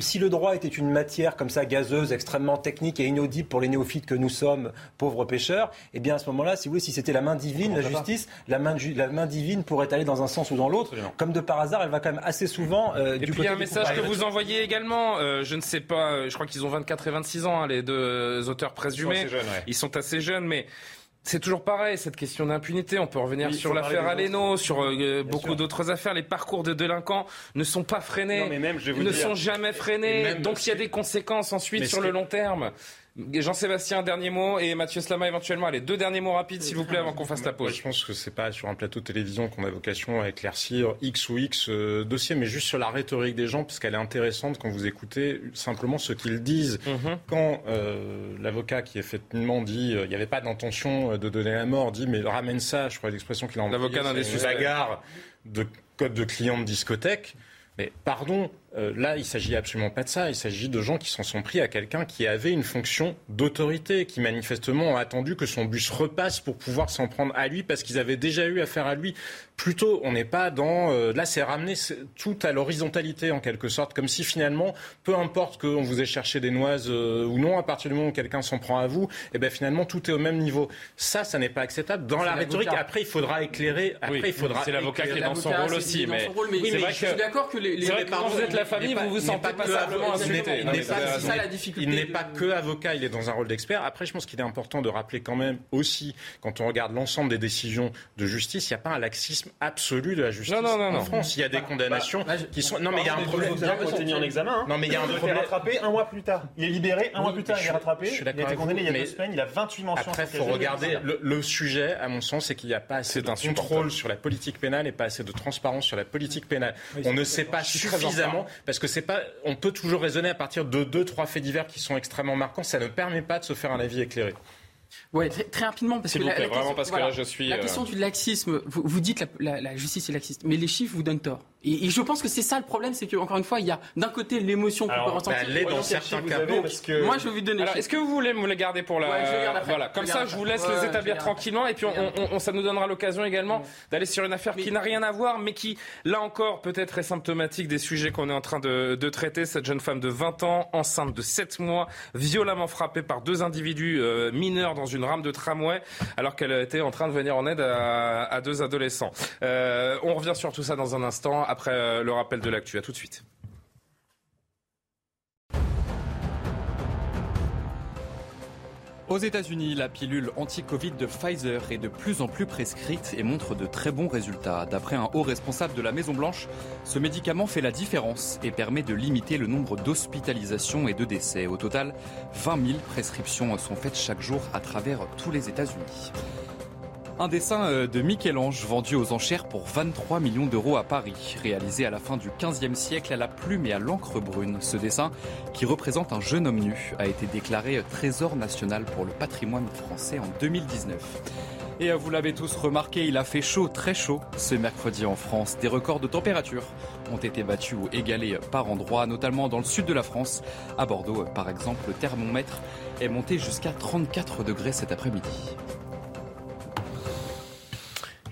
J: si le droit était une matière comme ça gazeuse, extrêmement technique et inaudible pour les néophytes que nous sommes, pauvres pêcheurs, eh bien à ce moment-là, si, oui, si c'était la main divine, la justice, la main, la main, divine pourrait aller dans un sens ou dans l'autre. Comme de par hasard, elle va quand même assez souvent
B: euh, et puis il y a un message que vous envoyez également. Euh, je ne sais pas, euh, je crois qu'ils ont 24 et 26 ans, hein, les deux auteurs présumés. Ils sont assez jeunes, Ils sont assez jeunes mais c'est toujours pareil, cette question d'impunité. On peut revenir sur l'affaire Aleno, sur euh, beaucoup d'autres affaires. Les parcours de délinquants ne sont pas freinés, mais même, je ne sont jamais freinés. Donc il y a des conséquences ensuite sur le long terme. Jean-Sébastien, dernier mot, et Mathieu Slama éventuellement. Allez, deux derniers mots rapides, s'il vous plaît, avant qu'on fasse la pause.
A: je pense que c'est pas sur un plateau de télévision qu'on a vocation à éclaircir X ou X euh, dossiers, mais juste sur la rhétorique des gens, parce qu'elle est intéressante quand vous écoutez simplement ce qu'ils disent. Mhm. Quand euh, l'avocat qui effectivement dit euh, il n'y avait pas d'intention de donner la mort, dit mais ramène ça, je crois l'expression qu'il a
B: employée. L'avocat d'un des
A: de code de client de discothèque. Mais pardon, euh, là, il s'agit absolument pas de ça. Il s'agit de gens qui s'en sont pris à quelqu'un qui avait une fonction d'autorité, qui manifestement a attendu que son bus repasse pour pouvoir s'en prendre à lui parce qu'ils avaient déjà eu affaire à lui. Plutôt, on n'est pas dans. Euh, là, c'est ramener tout à l'horizontalité en quelque sorte, comme si finalement, peu importe qu'on vous ait cherché des noises euh, ou non, à partir du moment où quelqu'un s'en prend à vous, et eh ben finalement tout est au même niveau. Ça, ça n'est pas acceptable. Dans la rhétorique, après, il faudra éclarer. Après, il faudra.
B: C'est l'avocat qui est dans son rôle aussi, mais.
I: oui, mais je suis d'accord que les.
B: Quand vous êtes la famille, vous vous sentez pas simplement insulté.
A: Il n'est pas que avocat, il est dans un rôle d'expert. Après, je pense qu'il est important de rappeler quand même aussi, quand on regarde l'ensemble des décisions de justice, il n'y a pas un laxisme absolu de la justice en France. Il y a des bah, condamnations bah, qui sont.
G: Non, mais il y a un problème. Il été mis en examen. Hein. Non, mais il y a un problème. rattrapé un mois plus tard. Il est libéré un mois plus tard. Il est rattrapé. Il a été condamné il y a deux semaines. Il a 28 mentions.
A: Après, il faut regarder. Le sujet, à mon sens, c'est qu'il n'y a pas assez de contrôle sur la politique pénale et pas assez de transparence sur la politique pénale. On ne sait pas suffisamment parce que c'est pas. On peut toujours raisonner à partir de deux, trois faits divers qui sont extrêmement marquants. Ça ne permet pas de se faire un avis éclairé.
I: Ouais, très, rapidement parce que
B: la, question, parce que là, je suis,
I: la question euh, du laxisme, vous, vous dites la, la, justice est laxiste, mais les chiffres vous donnent tort. Et, je pense que c'est ça le problème, c'est qu'encore une fois, il y a d'un côté l'émotion qu'on peut ressentir.
A: Elle est dans certains cas.
I: Parce que... Moi, je vais vous donner.
B: Est-ce que vous voulez me les garder pour la ouais, Voilà, comme ça, je vous laisse les établir tranquillement, et puis on, ça nous donnera l'occasion également d'aller sur une affaire qui n'a rien à voir, mais qui, là encore, peut-être est symptomatique des sujets qu'on est en train de, de, traiter. Cette jeune femme de 20 ans, enceinte de 7 mois, violemment frappée par deux individus euh, mineurs dans une rame de tramway, alors qu'elle était en train de venir en aide à, à deux adolescents. Euh, on revient sur tout ça dans un instant après euh, le rappel de l'actu. À tout de suite.
C: Aux États-Unis, la pilule anti-Covid de Pfizer est de plus en plus prescrite et montre de très bons résultats. D'après un haut responsable de la Maison-Blanche, ce médicament fait la différence et permet de limiter le nombre d'hospitalisations et de décès. Au total, 20 000 prescriptions sont faites chaque jour à travers tous les États-Unis. Un dessin euh, de Michel-Ange vendu aux enchères pour 23 millions d'euros à Paris, réalisé à la fin du XVe siècle à la plume et à l'encre brune. Ce dessin, qui représente un jeune homme nu, a été déclaré trésor national pour le patrimoine français en 2019. Et euh, vous l'avez tous remarqué, il a fait chaud, très chaud ce mercredi en France. Des records de température ont été battus ou égalés par endroits, notamment dans le sud de la France. À Bordeaux, par exemple, le thermomètre est monté jusqu'à 34 degrés cet après-midi.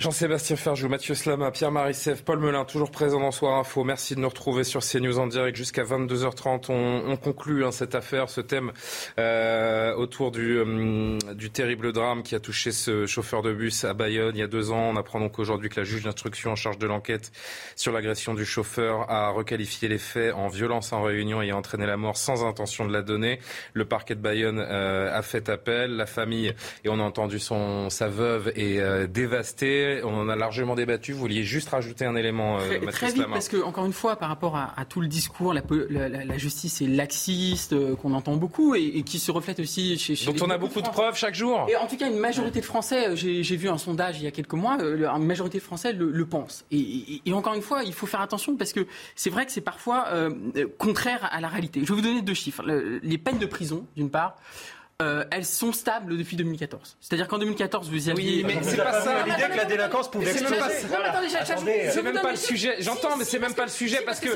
B: Jean-Sébastien Ferjou, Mathieu Slama, Pierre Marissef, Paul Melun, toujours présent dans Soir Info. Merci de nous retrouver sur CNews en direct jusqu'à 22h30. On, on conclut hein, cette affaire, ce thème euh, autour du, euh, du terrible drame qui a touché ce chauffeur de bus à Bayonne il y a deux ans. On apprend donc aujourd'hui que la juge d'instruction en charge de l'enquête sur l'agression du chauffeur a requalifié les faits en violence en réunion et a entraîné la mort sans intention de la donner. Le parquet de Bayonne euh, a fait appel. La famille, et on a entendu son, sa veuve, est dévastée sujet. On en a largement débattu. Vous vouliez juste rajouter un élément,
I: euh, très, très vite, parce que encore une fois, par rapport à, tout le discours, la, la, justice est laxiste euh, qu'on entend beaucoup et, qui se reflète aussi chez. chez
B: Donc on a beaucoup de preuves chaque jour.
I: Et en tout cas, une majorité de Français, euh, j'ai vu un sondage il y a quelques mois, une majorité de Français le, le pense. Et, encore une fois, il faut faire attention parce que c'est vrai que c'est parfois contraire à la réalité. Je vais vous donner deux chiffres. les peines de prison, d'une part. Euh, elles sont stables depuis 2014. C'est-à-dire qu'en 2014, vous aviez.
B: Oui, mais c'est pas ça.
J: L'idée que la délinquance pouvait
B: exploser. C'est même pas le sujet. J'entends, mais c'est même pas le sujet parce que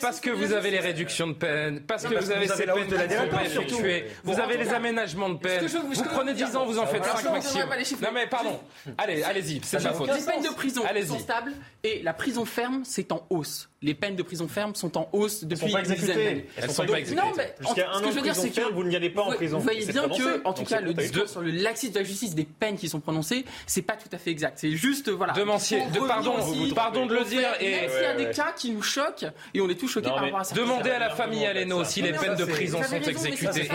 B: parce que vous avez les réductions de peine, parce que vous avez ces peines sont pas effectuées, vous avez les aménagements de peine. Vous prenez 10 ans, vous en faites 5 maximum. Non mais pardon. Allez, allez-y, c'est ma faute.
I: Les peines de prison sont stables et la prison ferme, c'est en hausse les peines de prison ferme sont en hausse depuis
J: une dizaine d'années.
I: Elles sont pas exécutées. Non, mais
J: Jusqu'à un an de prison ferme, vous n'y allez pas en prison.
I: Vous voyez bien que, en tout cas, le discours sur le laxisme de la justice des peines qui sont prononcées, c'est pas tout à fait exact. C'est juste, voilà.
B: De pardon, pardon de le dire.
I: Et même s'il y a des cas qui nous choquent, et on est tous choqués par rapport à ça.
B: Demandez à la famille Aleno si les peines de prison sont exécutées.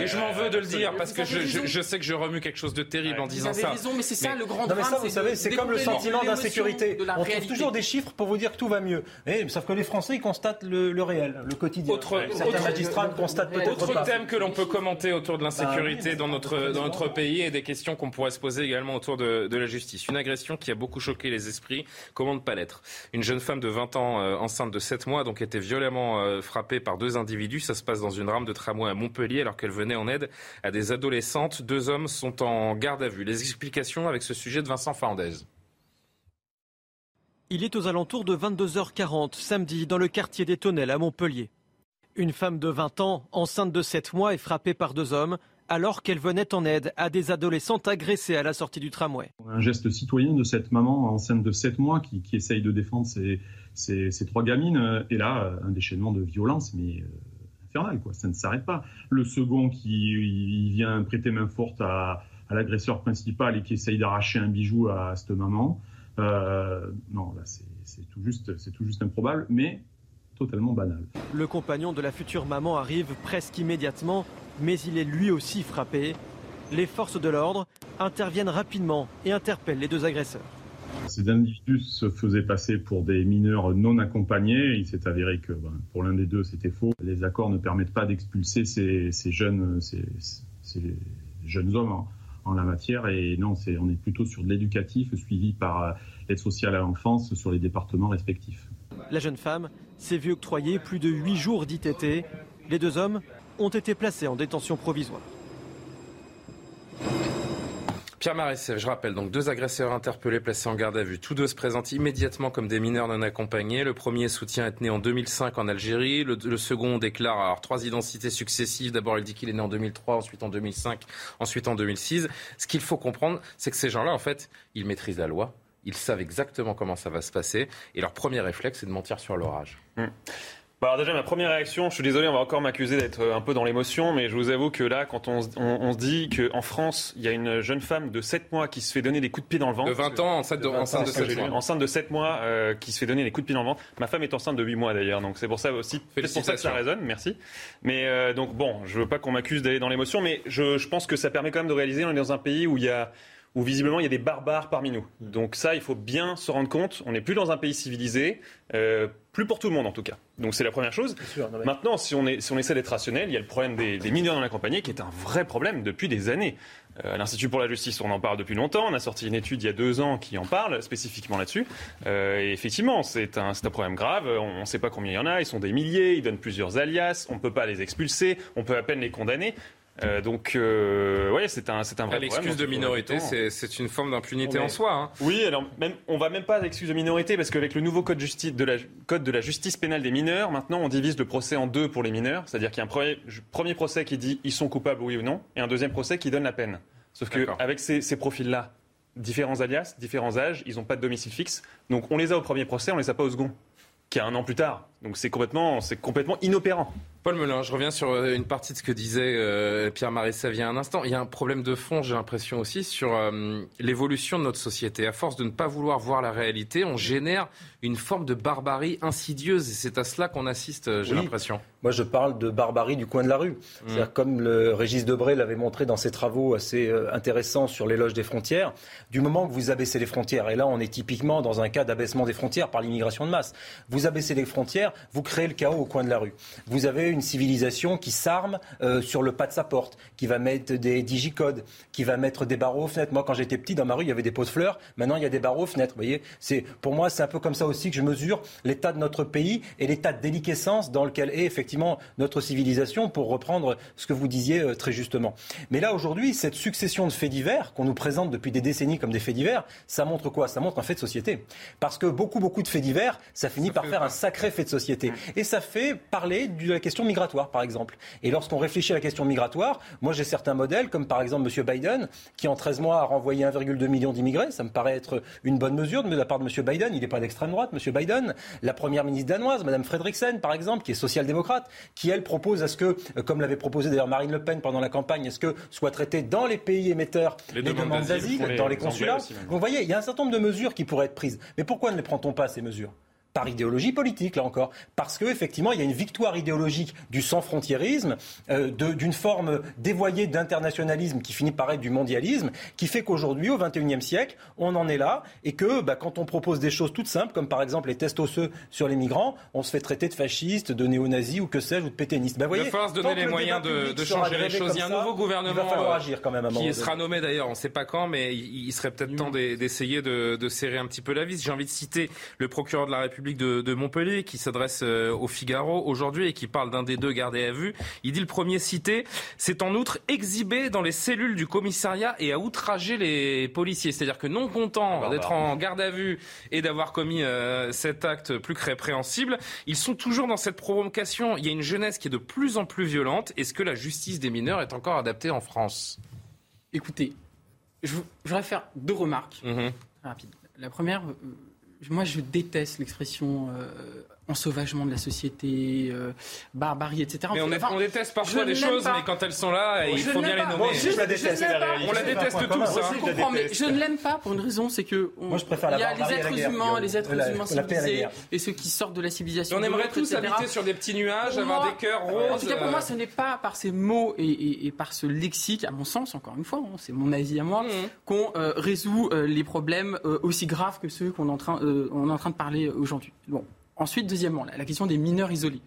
B: Et je m'en veux de le dire parce que je sais que je remue quelque chose de terrible en disant ça.
I: Vous avez raison, mais c'est ça le grand drame.
J: Vous savez, c'est comme le sentiment d'insécurité. On trouve toujours des chiffres pour vous dire que tout va mieux. Sauf que les Français constate le, réel, le quotidien.
B: Autre, Certains magistrats constatent peut-être Autre thème que l'on peut commenter autour de l'insécurité ah dans notre, dans notre pays et des questions qu'on pourrait se poser également autour de, de, la justice. Une agression qui a beaucoup choqué les esprits. Comment ne pas l'être? Une jeune femme de 20 ans, euh, enceinte de 7 mois, donc était violemment euh, frappée par deux individus. Ça se passe dans une rame de tramway à Montpellier alors qu'elle venait en aide à des adolescentes. Deux hommes sont en garde à vue. Les explications avec ce sujet de Vincent Fernandez.
M: Il est aux alentours de 22h40 samedi dans le quartier des Tonnelles à Montpellier. Une femme de 20 ans, enceinte de 7 mois, est frappée par deux hommes alors qu'elle venait en aide à des adolescentes agressées à la sortie du tramway.
N: Un geste citoyen de cette maman enceinte de 7 mois qui, essaye de défendre ses, trois gamines. Et là, un déchaînement de violence, mais euh, infernal, quoi. Ça ne s'arrête pas. Le second qui vient prêter main forte à, à l'agresseur principal et qui essaye d'arracher un bijou à cette maman. Euh, non, là, c'est tout, juste, tout juste improbable, mais totalement banal.
M: Le compagnon de la future maman arrive presque immédiatement, mais il est lui aussi frappé. Les forces de l'ordre interviennent rapidement et interpellent les deux agresseurs.
N: Ces individus se faisaient passer pour des mineurs non accompagnés. Il s'est avéré que ben, pour l'un des deux, c'était faux. Les accords ne permettent pas d'expulser ces, jeunes, ces, jeunes hommes hein en la matière. Et non, c'est, on est plutôt sur de l'éducatif suivi par euh, l'aide sociale à l'enfance sur les départements respectifs.
M: La jeune femme s'est vue octroyer plus de 8 jours d'ITT. Les deux hommes ont été placés en détention provisoire.
B: Pierre Marès, je rappelle, donc deux agresseurs interpellés placés en garde à vue. Tous deux se présentent immédiatement comme des mineurs non accompagnés. Le premier soutient être né en 2005 en Algérie. Le, second déclare avoir trois identités successives. D'abord, il dit qu'il est né en 2003, ensuite en 2005, ensuite en 2006. Ce qu'il faut comprendre, c'est que ces gens-là, en fait, ils maîtrisent la loi. Ils savent exactement comment ça va se passer. Et leur premier réflexe, c'est de mentir sur l'orage.
G: Mmh. Bah, alors déjà, ma première réaction, je suis désolé, on va encore m'accuser d'être euh, un peu dans l'émotion, mais je vous avoue que là, quand on, on, se dit qu'en France, il y a une jeune femme de 7 mois qui se fait donner des coups de pied dans le ventre.
B: De 20 ans, enceinte de, enceinte de 7 mois.
G: Enceinte de 7 mois, euh, qui se fait donner des coups de pied dans le ventre. Ma femme est enceinte de 8 mois d'ailleurs, donc c'est pour ça aussi, c'est pour ça que ça résonne, merci. Mais euh, donc bon, je veux pas qu'on m'accuse d'aller dans l'émotion, mais je, je pense que ça permet quand même de réaliser, on est dans un pays où il y a où visiblement il y a des barbares parmi nous. Donc ça, il faut bien se rendre compte, on n'est plus dans un pays civilisé, euh, plus pour tout le monde en tout cas. Donc c'est la première chose. Maintenant, si on, est, si on essaie d'être rationnel, il y a le problème des, mineurs dans la compagnie qui est un vrai problème depuis des années. Euh, L'Institut pour la justice, on en parle depuis longtemps. On a sorti une étude il y a deux ans qui en parle spécifiquement là-dessus. Euh, et effectivement, c'est un, un, problème grave. On ne sait pas combien il y en a. Ils sont des milliers. Ils donnent plusieurs alias. On ne peut pas les expulser. On peut à peine les condamner. Euh, donc, euh, ouais, c'est un, c'est un vrai
B: L'excuse de minorité, c'est, une forme d'impunité en soi. Hein.
G: Oui, alors même, on va même pas à l'excuse de minorité parce qu'avec le nouveau code, justice, de la, code de la justice pénale des mineurs, maintenant on divise le procès en deux pour les mineurs. C'est-à-dire qu'il y a un premier, premier procès qui dit ils sont coupables, oui ou non, et un deuxième procès qui donne la peine. Sauf qu'avec ces, ces profils-là, différents alias, différents âges, ils n'ont pas de domicile fixe. Donc on les a au premier procès, on les a pas au second qui est un an plus tard. Donc c'est complètement, c'est complètement inopérant.
B: Paul Melun, je reviens sur euh, une partie de ce que disait euh, Pierre-Marie Savien un instant. Il y a un problème de fond, j'ai l'impression aussi, sur euh, l'évolution de notre société. À force de ne pas vouloir voir la réalité, on génère une forme de barbarie insidieuse. Et c'est à cela qu'on assiste, j'ai l'impression.
J: Moi, je parle de barbarie du coin de la rue. Mmh. C'est-à-dire, comme le Régis Debray l'avait montré dans ses travaux assez intéressants sur l'éloge des frontières, du moment que vous abaissez les frontières, et là, on est typiquement dans un cas d'abaissement des frontières par l'immigration de masse, vous abaissez les frontières, vous créez le chaos au coin de la rue. Vous avez une civilisation qui s'arme euh, sur le pas de sa porte, qui va mettre des digicodes, qui va mettre des barreaux aux fenêtres. Moi, quand j'étais petit, dans ma rue, il y avait des pots de fleurs. Maintenant, il y a des barreaux aux fenêtres. Vous voyez, c'est pour moi, c'est un peu comme ça aussi que je mesure l'état de notre pays et l'état de déliquescence dans lequel est effectivement notre civilisation, pour reprendre ce que vous disiez euh, très justement. Mais là, aujourd'hui, cette succession de faits divers qu'on nous présente depuis des décennies comme des faits divers, ça montre quoi? Ça montre un fait de société. Parce que beaucoup, beaucoup de faits divers, ça finit par faire un sacré fait de société. Et ça fait parler de la question migratoire, par exemple. Et lorsqu'on réfléchit à la question migratoire, moi j'ai certains modèles, comme par exemple M. Biden, qui en 13 mois a renvoyé 1,2 million d'immigrés. Ça me paraît être une bonne mesure de la part de M. Biden. Il n'est pas d'extrême droite, M. Biden. La première ministre danoise, Mme Fredriksen, par exemple, qui est social-démocrate, qui elle propose à ce que, euh, comme l'avait proposé d'ailleurs Marine Le Pen pendant la campagne, est-ce que soient traitées dans les pays émetteurs les, demandes d'asile, dans les consulats. vous voyez, il y a un certain nombre de mesures qui pourraient être prises. Mais pourquoi ne les prend-on pas ces mesures? Par idéologie politique, là encore. Parce qu'effectivement, il y a une victoire idéologique du sans-frontiérisme, euh, d'une forme dévoyée d'internationalisme qui finit par être du mondialisme, qui fait qu'aujourd'hui, au XXIe siècle, on en est là, et que bah, quand on propose des choses toutes simples, comme par exemple les tests osseux sur les migrants, on se fait traiter de fascistes, de néo-nazis, ou que sais-je, ou de pétainistes.
B: Bah, voyez, il va se donner les moyens de, changer les choses. Il y a un nouveau gouvernement
J: euh, agir quand même
B: qui sera nommé d'ailleurs, on ne sait pas quand, mais il, serait peut-être temps d'essayer de, de serrer un petit peu la vis. J'ai envie de citer le procureur de la République de, Montpellier qui s'adresse euh, au Figaro aujourd'hui et qui parle d'un des deux gardés à vue. Il dit le premier cité, c'est en outre exhibé dans les cellules du commissariat et à outrager les policiers. C'est-à-dire que non content ah, d'être en garde à vue et d'avoir commis euh, cet acte plus que répréhensible, ils sont toujours dans cette provocation. Il y a une jeunesse qui est de plus en plus violente. Est-ce que la justice des mineurs est encore adaptée en France?
I: Écoutez, je voudrais faire deux remarques mhm. rapides. La première, euh, moi, je déteste l'expression euh, ensauvagement de la société, euh, barbarie, etc.
B: Mais on, on déteste parfois des choses, mais quand elles sont là, il faut bien les nommer.
I: je, la déteste, on la déteste tous. Hein. Je comprends, mais je ne l'aime pas pour une raison, c'est que
J: Moi, je préfère il y a
I: les êtres humains, les êtres humains civilisés et ceux qui sortent de la civilisation.
B: on aimerait tous habiter sur des petits nuages, avoir des cœurs roses.
I: En tout cas, pour moi, ce n'est pas par ces mots et, par ce lexique, à mon sens, encore une fois, hein, c'est mon avis à moi, mmh. qu'on euh, résout euh, les problèmes aussi graves que ceux qu'on est en train de parler aujourd'hui. Bon, Ensuite, deuxièmement, la question des mineurs isolés.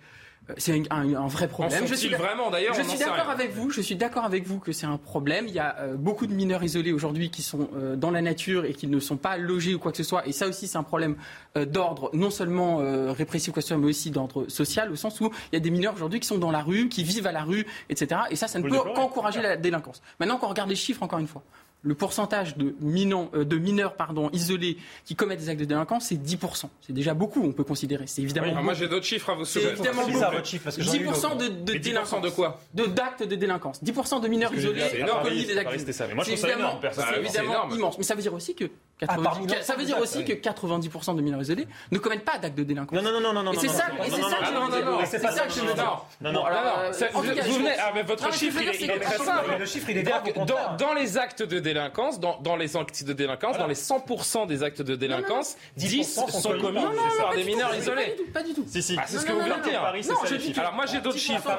I: Euh, c'est un, vrai problème.
B: Je suis vraiment d'ailleurs.
I: Je suis d'accord avec vous. Je suis d'accord avec vous que c'est un problème. Il y a euh, beaucoup de mineurs isolés aujourd'hui qui sont euh, dans la nature et qui ne sont pas logés ou quoi que ce soit. Et ça aussi, c'est un problème d'ordre non seulement répressif, mais aussi d'ordre social, au sens où il y a des mineurs aujourd'hui qui sont dans la rue, qui vivent à la rue, etc. Et ça, ça ne peut qu'encourager la délinquance. Maintenant, quand on regarde les chiffres, encore une fois, le pourcentage de, euh, de mineurs pardon, isolés qui commettent des actes de délinquance, c'est 10%. C'est déjà beaucoup, on peut considérer. C'est évidemment.
B: moi, j'ai d'autres chiffres à vous
I: soumettre. C'est évidemment beaucoup. 10% de, de délinquance.
B: de quoi
I: D'actes de délinquance. 10% de mineurs isolés
G: ont commis des actes de délinquance. C'est évidemment,
I: évidemment immense. Mais ça veut dire aussi que ah, ça veut dire aussi que 90% de mineurs isolés ne commettent pas d'actes de délinquance.
J: Non, non, non, non, non.
I: Et c'est ça, c'est ça que je veux dire. C'est ça que je veux dire.
B: Non, non, Vous venez, ah, votre chiffre, il est très simple.
J: Le chiffre, il est
B: Dans les actes de délinquance, dans les actes de délinquance, dans les 100% des actes de délinquance, 10 sont commis par des mineurs isolés.
I: Pas du tout.
B: Si, si. C'est ce que vous de dire. Alors moi, j'ai d'autres chiffres.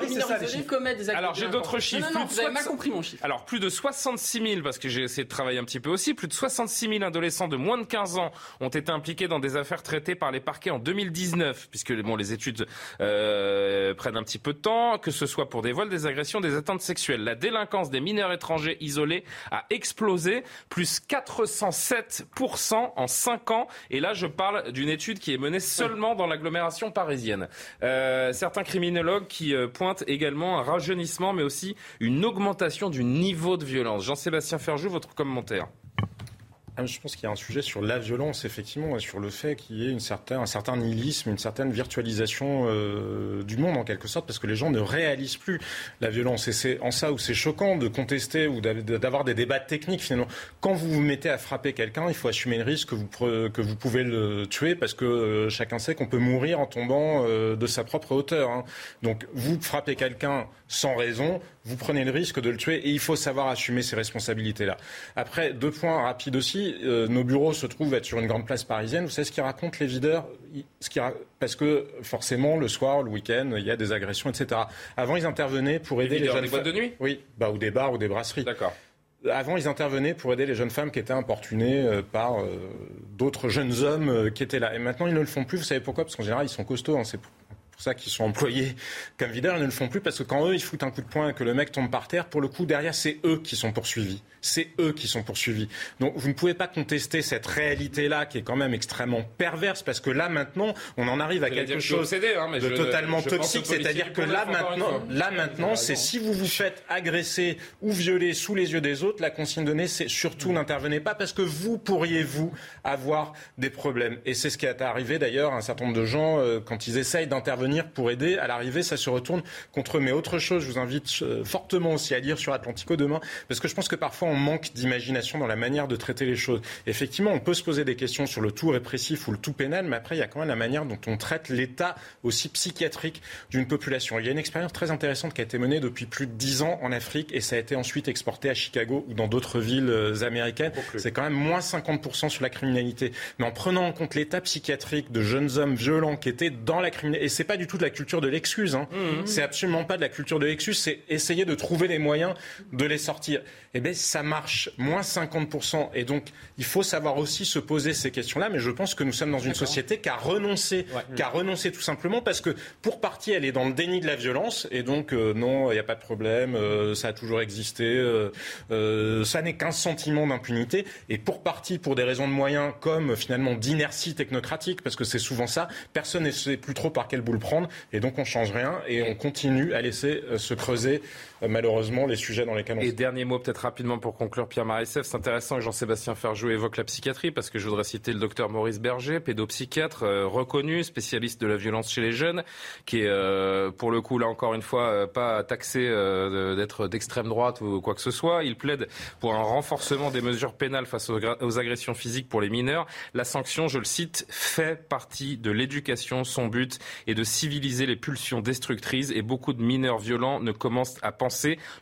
B: Alors j'ai d'autres chiffres.
I: Vous avez mal compris mon chiffre.
B: Alors plus de 66 000, parce que j'ai essayé de travailler un petit peu aussi, plus de 66 000 adolescents de moins de 15 ans ont été impliqués dans des affaires traitées par les parquets en 2019, puisque bon, les études euh, prennent un petit peu de temps, que ce soit pour des vols, des agressions, des atteintes sexuelles. La délinquance des mineurs étrangers isolés a explosé, plus 407% en 5 ans. Et là, je parle d'une étude qui est menée seulement dans l'agglomération parisienne. Euh, certains criminologues qui euh, pointent également un rajeunissement, mais aussi une augmentation du niveau de violence. Jean-Sébastien Ferjou, votre commentaire
A: ah, Je pense qu'il y a un sujet sur la violence, effectivement, et sur le fait qu'il y ait une un certain nihilisme, une certaine virtualisation euh, du monde, en quelque sorte, parce que les gens ne réalisent plus la violence. Et c'est en ça où c'est choquant de contester ou d'avoir des débats techniques, finalement. Quand vous vous mettez à frapper quelqu'un, il faut assumer le risque que vous, que vous pouvez le tuer, parce que euh, chacun sait qu'on peut mourir en tombant euh, de sa propre hauteur. Hein. Donc, vous frappez quelqu'un sans raison, vous prenez le risque de le tuer et il faut savoir assumer ces responsabilités-là. Après, deux points rapides aussi. Euh, nos bureaux se trouvent être sur une grande place parisienne. Vous savez ce qu'ils racontent les videurs ce qui, Parce que forcément, le soir, le week-end, il y a des agressions, etc. Avant, ils intervenaient pour aider les, jeunes
B: des boîtes de nuit
A: Oui, bah, ou des bars ou des brasseries.
B: D'accord.
A: Avant, ils intervenaient pour aider les jeunes femmes qui étaient importunées euh, par euh, d'autres jeunes hommes qui étaient là. Et maintenant, ils ne le font plus. Vous savez pourquoi? Parce qu'en général, ils sont costauds. Hein. C'est pour ça qu'ils sont employés comme videurs, ils ne le font plus parce que quand eux, ils foutent un coup de poing et que le mec tombe par terre, pour le coup, derrière, c'est eux qui sont poursuivis. C'est eux qui sont poursuivis. Donc, vous ne pouvez pas contester cette réalité-là qui est quand même extrêmement perverse parce que là, maintenant, on en arrive à quelque chose
B: hein,
A: de totalement toxique. C'est-à-dire que là, maintenant, là, maintenant, c'est si vous vous faites agresser ou violer sous les yeux des autres, la consigne donnée, c'est surtout n'intervenez pas parce que vous pourriez, vous, avoir des problèmes. Et c'est ce qui est arrivé d'ailleurs à un certain nombre de gens euh, quand ils essayent d'intervenir pour aider. À l'arrivée, ça se retourne contre eux. Mais autre chose, je vous invite euh, fortement aussi à lire sur Atlantico demain, parce que je pense que parfois on manque d'imagination dans la manière de traiter les choses. Effectivement, on peut se poser des questions sur le tout répressif ou le tout pénal, mais après, il y a quand même la manière dont on traite l'état aussi psychiatrique d'une population. Il y a une expérience très intéressante qui a été menée depuis plus de dix ans en Afrique et ça a été ensuite exporté à Chicago ou dans d'autres villes euh, américaines. C'est quand même moins 50% sur la criminalité. Mais en prenant en compte l'état psychiatrique de jeunes hommes violents qui étaient dans la criminalité, et c'est pas du tout de la culture de l'excuse. Hein. Mmh. C'est absolument pas de la culture de l'excuse. C'est essayer de trouver les moyens de les sortir. Eh bien, ça marche. Moins 50%. Et donc, il faut savoir aussi se poser ces questions-là. Mais je pense que nous sommes dans une société qui a renoncé, qui a renoncé tout simplement parce que, pour partie, elle est dans le déni de la violence. Et donc, euh, non, il n'y a pas de problème. Euh, ça a toujours existé. Euh, ça n'est qu'un sentiment d'impunité. Et pour partie, pour des raisons de moyens, comme finalement d'inertie technocratique, parce que c'est souvent ça, personne ne sait plus trop par quel bout le prendre. Et donc, on change rien et on continue à laisser se creuser malheureusement les sujets dans lesquels on
B: Et dernier mot peut-être rapidement pour conclure, Pierre Marissef, c'est intéressant que Jean-Sébastien Ferjou évoque la psychiatrie parce que je voudrais citer le docteur Maurice Berger, pédopsychiatre euh, reconnu, spécialiste de la violence chez les jeunes, qui est euh, pour le coup là encore une fois pas taxé d'être d'extrême droite ou quoi que ce soit. Il plaide pour un renforcement des mesures pénales face aux, aux agressions physiques pour les mineurs. La sanction, je le cite, fait partie de l'éducation. Son but est de civiliser les pulsions destructrices et beaucoup de mineurs violents ne commencent à penser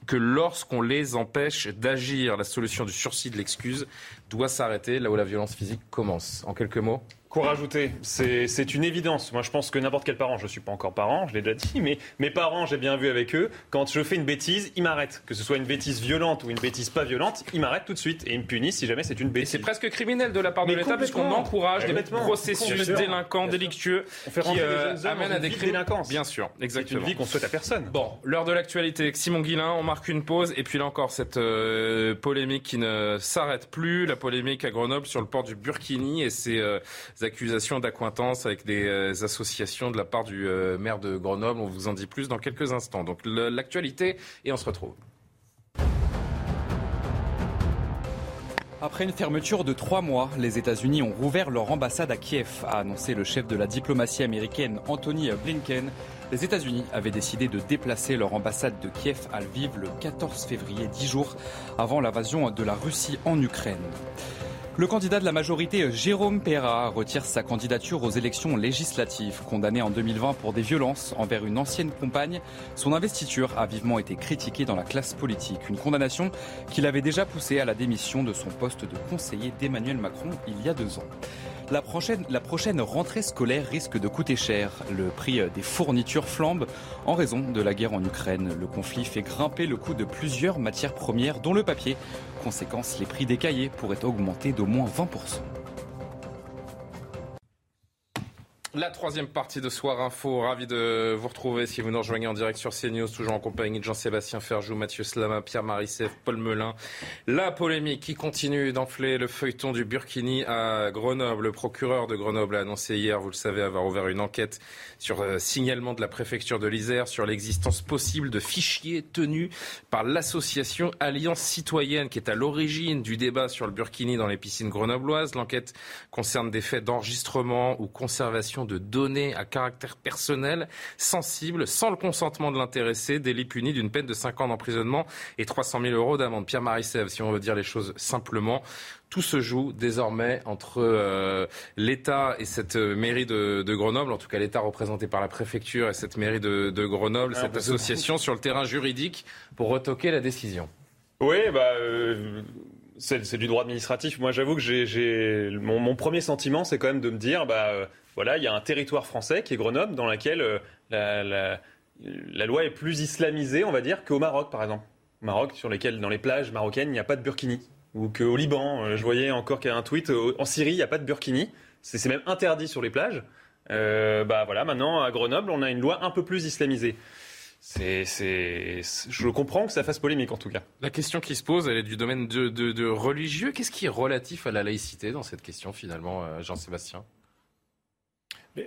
B: que lorsqu'on les empêche d'agir, la solution du sursis de l'excuse doit s'arrêter là où la violence physique commence. En quelques mots
G: Quoi rajouter? C'est une évidence. Moi, je pense que n'importe quel parent, je ne suis pas encore parent, je l'ai déjà dit, mais mes parents, j'ai bien vu avec eux, quand je fais une bêtise, ils m'arrêtent. Que ce soit une bêtise violente ou une bêtise pas violente, ils m'arrêtent tout de suite et ils me punissent si jamais c'est une bêtise.
B: C'est presque criminel de la part de l'État puisqu'on encourage des processus délinquants, délictueux qui euh, amènent à des crimes. Bien sûr, exactement.
G: C'est une vie qu'on souhaite à personne.
B: Bon, l'heure de l'actualité avec Simon Guillain, on marque une pause et puis là encore cette euh, polémique qui ne s'arrête plus, la polémique à Grenoble sur le port du Burkini et ses euh, accusations d'accompagnement avec des euh, associations de la part du euh, maire de Grenoble. On vous en dit plus dans quelques instants. Donc l'actualité et on se retrouve.
C: Après une fermeture de trois mois, les États-Unis ont rouvert leur ambassade à Kiev, a annoncé le chef de la diplomatie américaine Anthony Blinken. Les États-Unis avaient décidé de déplacer leur ambassade de Kiev à Lviv le 14 février, dix jours avant l'invasion de la Russie en Ukraine. Le candidat de la majorité, Jérôme Perra, retire sa candidature aux élections législatives. Condamné en 2020 pour des violences envers une ancienne compagne, son investiture a vivement été critiquée dans la classe politique. Une condamnation qu'il avait déjà poussé à la démission de son poste de conseiller d'Emmanuel Macron il y a deux ans. La prochaine, la prochaine, rentrée scolaire risque de coûter cher. Le prix des fournitures flambe en raison de la guerre en Ukraine. Le conflit fait grimper le coût de plusieurs matières premières, dont le papier. Conséquence, les prix des cahiers pourraient augmenter d'au moins 20%.
B: La troisième partie de Soir Info, ravi de vous retrouver si vous nous rejoignez en direct sur CNews, toujours en compagnie de Jean-Sébastien Ferjou, Mathieu Slama, Pierre Marisseff, Paul Melun. La polémique qui continue d'enfler le feuilleton du Burkini à Grenoble. Le procureur de Grenoble a annoncé hier, vous le savez, avoir ouvert une enquête sur euh, signalement de la préfecture de l'Isère sur l'existence possible de fichiers tenus par l'association Alliance Citoyenne qui est à l'origine du débat sur le Burkini dans les piscines grenobloises. L'enquête concerne des faits d'enregistrement ou conservation de données à caractère personnel sensible sans le consentement de l'intéressé, délit puni d'une peine de 5 ans d'emprisonnement et 300 000 euros d'amende. Pierre Marissev, si on veut dire les choses simplement, tout se joue désormais entre euh, l'État et cette euh, mairie de, Grenoble, en tout cas l'État représenté par la préfecture et cette mairie de, Grenoble, cette association sur le terrain juridique pour retoquer la décision.
G: Oui, bah, euh, c'est du droit administratif. Moi, j'avoue que j'ai mon, mon, premier sentiment, c'est quand même de me dire, bah, voilà, il y a un territoire français qui est Grenoble, dans lequel euh, la, loi est plus islamisée, on va dire, qu'au Maroc, par exemple. Au Maroc, sur lesquels, dans les plages marocaines, il n'y a pas de burkini. Ou qu'au Liban, euh, je voyais encore qu'il y a un tweet, en Syrie, il n'y a pas de burkini. C'est même interdit sur les plages. Euh, bah voilà, maintenant, à Grenoble, on a une loi un peu plus islamisée. Je comprends que ça fasse polémique en tout cas.
B: La question qui se pose, elle est du domaine de religieux. Qu'est-ce qui est relatif à la laïcité dans cette question finalement, Jean-Sébastien?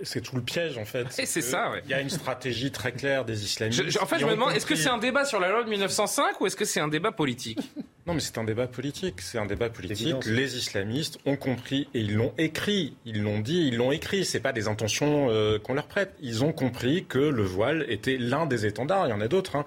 A: C'est tout le piège en fait.
B: c'est ça,
A: Il y a une stratégie très claire des islamistes.
B: en fait, je me demande, est-ce que c'est un débat sur la loi de 1905 ou est-ce que c'est un débat politique?
A: Non, mais c'est un débat politique. C'est un débat politique. Les islamistes ont compris et ils l'ont écrit. Ils l'ont dit, ils l'ont écrit. C'est pas des intentions euh, qu'on leur prête. Ils ont compris que le voile était l'un des étendards. Il y en a d'autres. Hein.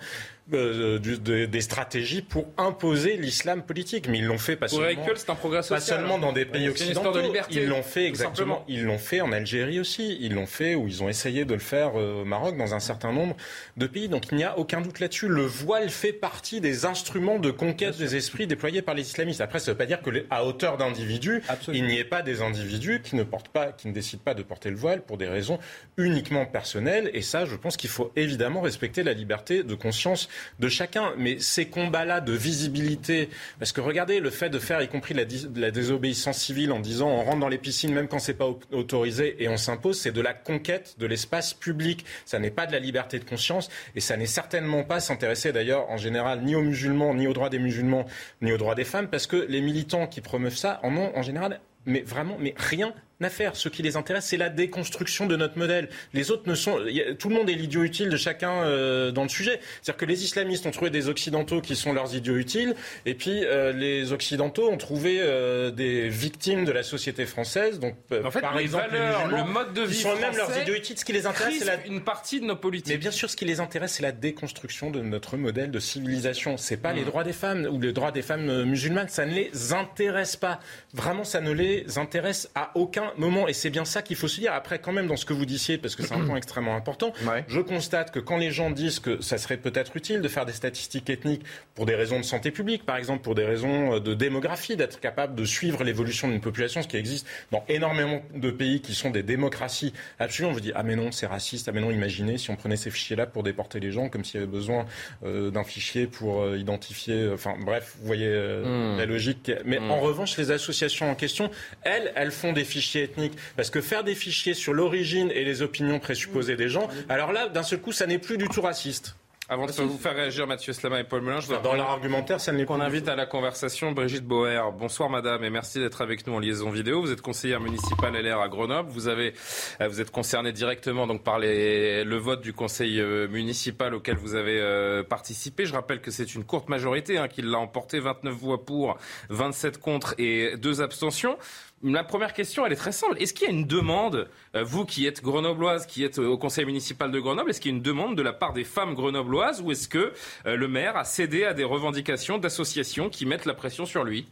A: Euh, des stratégies pour imposer l'islam politique. Mais ils l'ont fait pas seulement,
B: un progrès
A: pas seulement dans des pays occidentaux. De liberté, ils l'ont fait exactement. Ils l'ont fait en Algérie aussi. Ils l'ont fait ou ils ont essayé de le faire euh, au Maroc, dans un certain nombre de pays. Donc il n'y a aucun doute là-dessus. Le voile fait partie des instruments de conquête des esprits déployés par les islamistes. Après, ça ne veut pas dire que à hauteur d'individus, il n'y ait pas des individus qui ne portent pas, qui ne décident pas de porter le voile pour des raisons uniquement personnelles. Et ça, je pense qu'il faut évidemment respecter la liberté de conscience de chacun. Mais ces combats-là de visibilité, parce que regardez, le fait de faire, y compris la, la désobéissance civile en disant on rentre dans les piscines même quand c'est pas autorisé et on s'impose, c'est de la conquête de l'espace public. Ça n'est pas de la liberté de conscience et ça n'est certainement pas s'intéresser d'ailleurs en général ni aux musulmans, ni aux droits des musulmans, ni aux droits des femmes, parce que les militants qui promeuvent ça en ont en général mais vraiment, mais rien Ce qui les intéresse, c'est la déconstruction de notre modèle. Les autres ne sont. Tout le monde est l'idiot utile de chacun euh, dans le sujet. C'est-à-dire que les islamistes ont trouvé des occidentaux qui sont leurs idiots utiles, et puis euh, les occidentaux ont trouvé euh, des victimes de la société française. Donc,
B: en fait, par exemple, le mode de vie
A: sont même leurs idiots utiles. Ce qui les intéresse, c'est la...
B: une partie de nos politiques.
A: Mais bien sûr, ce qui les intéresse, c'est la déconstruction de notre modèle de civilisation. C'est pas les mmh. droits des femmes ou les droits des femmes musulmanes. Ça ne les intéresse pas. Vraiment, ça ne les intéresse à aucun moment. Et c'est bien ça qu'il faut se dire. Après, quand même, dans ce que vous disiez, parce que c'est un point extrêmement important, je constate que quand les gens disent que ça serait peut-être utile de faire des statistiques ethniques pour des raisons de santé publique, par exemple, pour des raisons euh, de démographie, d'être capable de suivre l'évolution d'une population, ce qui existe dans énormément de pays qui sont des démocraties absolument, on vous dit, ah mais non, c'est raciste, ah mais non, imaginez si on prenait ces fichiers-là pour déporter les gens, comme s'il y avait besoin euh, d'un fichier pour euh, identifier, enfin bref, vous voyez hmm. la logique. Mais hmm. en revanche, les associations en question, elles, elles font des fichiers ethniques. Parce que faire des fichiers sur l'origine et les opinions présupposées des gens, alors là, d'un seul coup, ça n'est plus du tout raciste.
B: Avant de vous faire réagir, Mathieu Slama et Paul Melun, je
A: dans leur argumentaire, ça n'est
B: qu'on invite à la conversation Brigitte Boer. Bonsoir, madame, et merci d'être avec nous en liaison vidéo. Vous êtes conseillère municipale LR à Grenoble. Vous avez, euh, vous êtes concernée directement donc par les, le vote du conseil euh, municipal auquel vous avez euh, participé. Je rappelle que c'est une courte majorité hein, qui l'a emporté, 29 voix pour, 27 contre et deux abstentions. La première question, elle est très simple. Est-ce qu'il y a une demande, euh, vous qui êtes grenobloise, qui êtes au conseil municipal de Grenoble, est-ce qu'il y a une demande de la part des femmes grenobloises ou est-ce que euh, le maire a cédé à des revendications d'associations qui mettent la pression sur lui?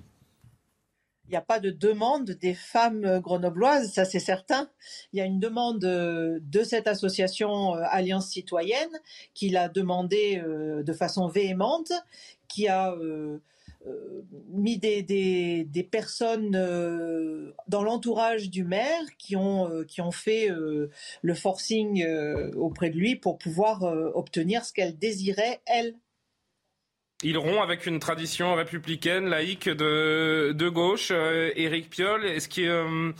O: Il n'y a pas de demande des femmes grenobloises, ça c'est certain. Il y a une demande euh, de cette association Alliance citoyenne qui l'a demandé de façon véhémente, qui a euh, mis des, personnes euh, dans l'entourage du maire qui ont, euh, qui ont fait le forcing auprès de lui pour pouvoir obtenir ce qu'elle désirait, elle.
B: Ils rompt avec une tradition républicaine, laïque de, de gauche. Éric Piolle, est-ce qu'il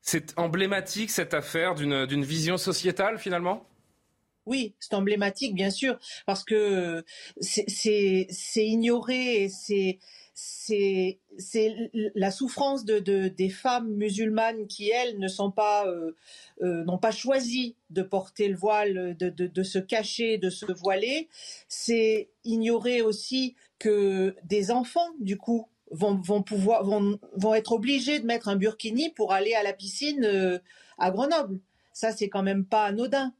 B: C'est emblématique cette affaire d'une vision sociétale finalement?
O: Oui, c'est emblématique, bien sûr, parce que c'est ignoré c'est c'est la souffrance de, des femmes musulmanes qui elles ne sont pas euh, euh, n'ont pas choisi de porter le voile, de, de, se cacher, de se voiler. C'est ignorer aussi que des enfants du coup vont, vont pouvoir vont, vont être obligés de mettre un burkini pour aller à la piscine euh, à Grenoble. Ça c'est quand même pas anodin.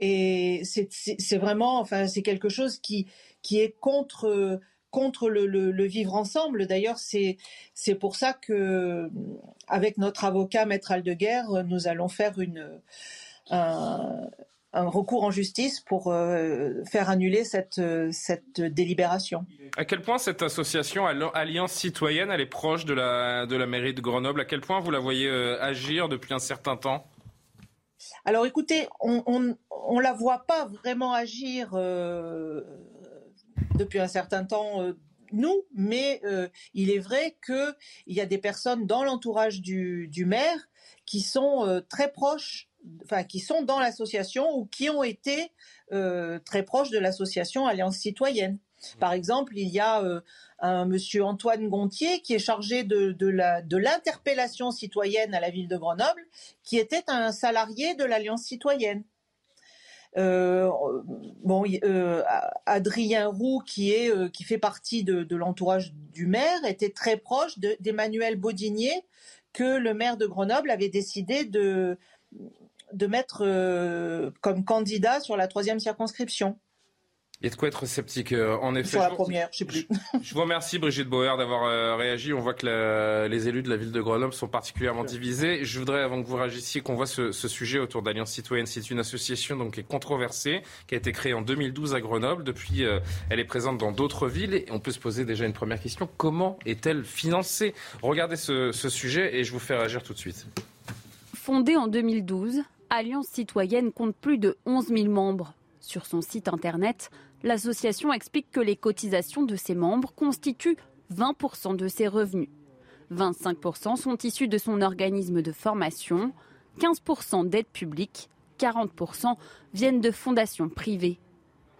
O: Et c'est vraiment, enfin, c'est quelque chose qui, qui est contre, contre le, vivre ensemble. D'ailleurs, c'est pour ça que, avec notre avocat Maître Aldeguerre, nous allons faire une un, un recours en justice pour euh, faire annuler cette, cette délibération.
B: À quel point cette association Alliance citoyenne, elle est proche de la, de la mairie de Grenoble? À quel point vous la voyez euh, agir depuis un certain temps?
O: Alors écoutez, on, on, la voit pas vraiment agir euh, depuis un certain temps. Euh, nous, mais euh, il est vrai qu'il y a des personnes dans l'entourage du, maire qui sont très proches, enfin qui sont dans l'association ou qui ont été très proches de l'association Alliance citoyenne. Par exemple, il y a un monsieur Antoine Gontier qui est chargé de, de l'interpellation citoyenne à la ville de Grenoble, qui était un salarié de l'Alliance citoyenne. Euh, bon, euh, Adrien Roux, qui est euh, qui fait partie de, de l'entourage du maire, était très proche d'Emmanuel Baudinier, que le maire de Grenoble avait décidé de de mettre comme candidat sur la troisième circonscription.
B: Il y a de quoi être sceptique, euh, en effet.
O: Sur la première, je sais plus.
B: Je vous remercie, Brigitte Bauer, d'avoir euh, réagi. On voit que les élus de la ville de Grenoble sont particulièrement divisés. Je voudrais, avant que vous réagissiez, qu'on voit ce, sujet autour d'Alliance Citoyenne. C'est une association donc, qui est controversée, qui a été créée en 2012 à Grenoble. Depuis, euh, elle est présente dans d'autres villes. Et on peut se poser déjà une première question. Comment est-elle financée? Regardez ce, ce sujet et je vous fais réagir tout de suite.
P: Fondée en 2012, Alliance Citoyenne compte plus de 11 000 membres. Sur son site internet, L'association explique que les cotisations de ses membres constituent 20% de ses revenus. 25% sont issus de son organisme de formation, 15% d'aides publiques, 40% viennent de fondations privées.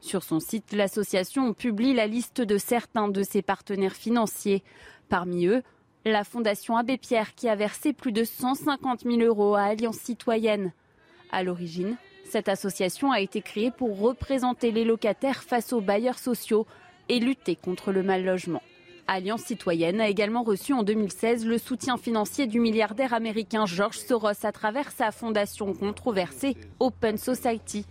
P: Sur son site, l'association publie la liste de certains de ses partenaires financiers. Parmi eux, la Fondation Abbé Pierre qui a versé plus de 150 000 euros à Alliance Citoyenne. À l'origine, cette association a été créée pour représenter les locataires face aux bailleurs sociaux et lutter contre le mal logement. Alliance citoyenne a également reçu en 2016 le soutien financier du milliardaire américain George Soros à travers sa fondation controversée Open Society.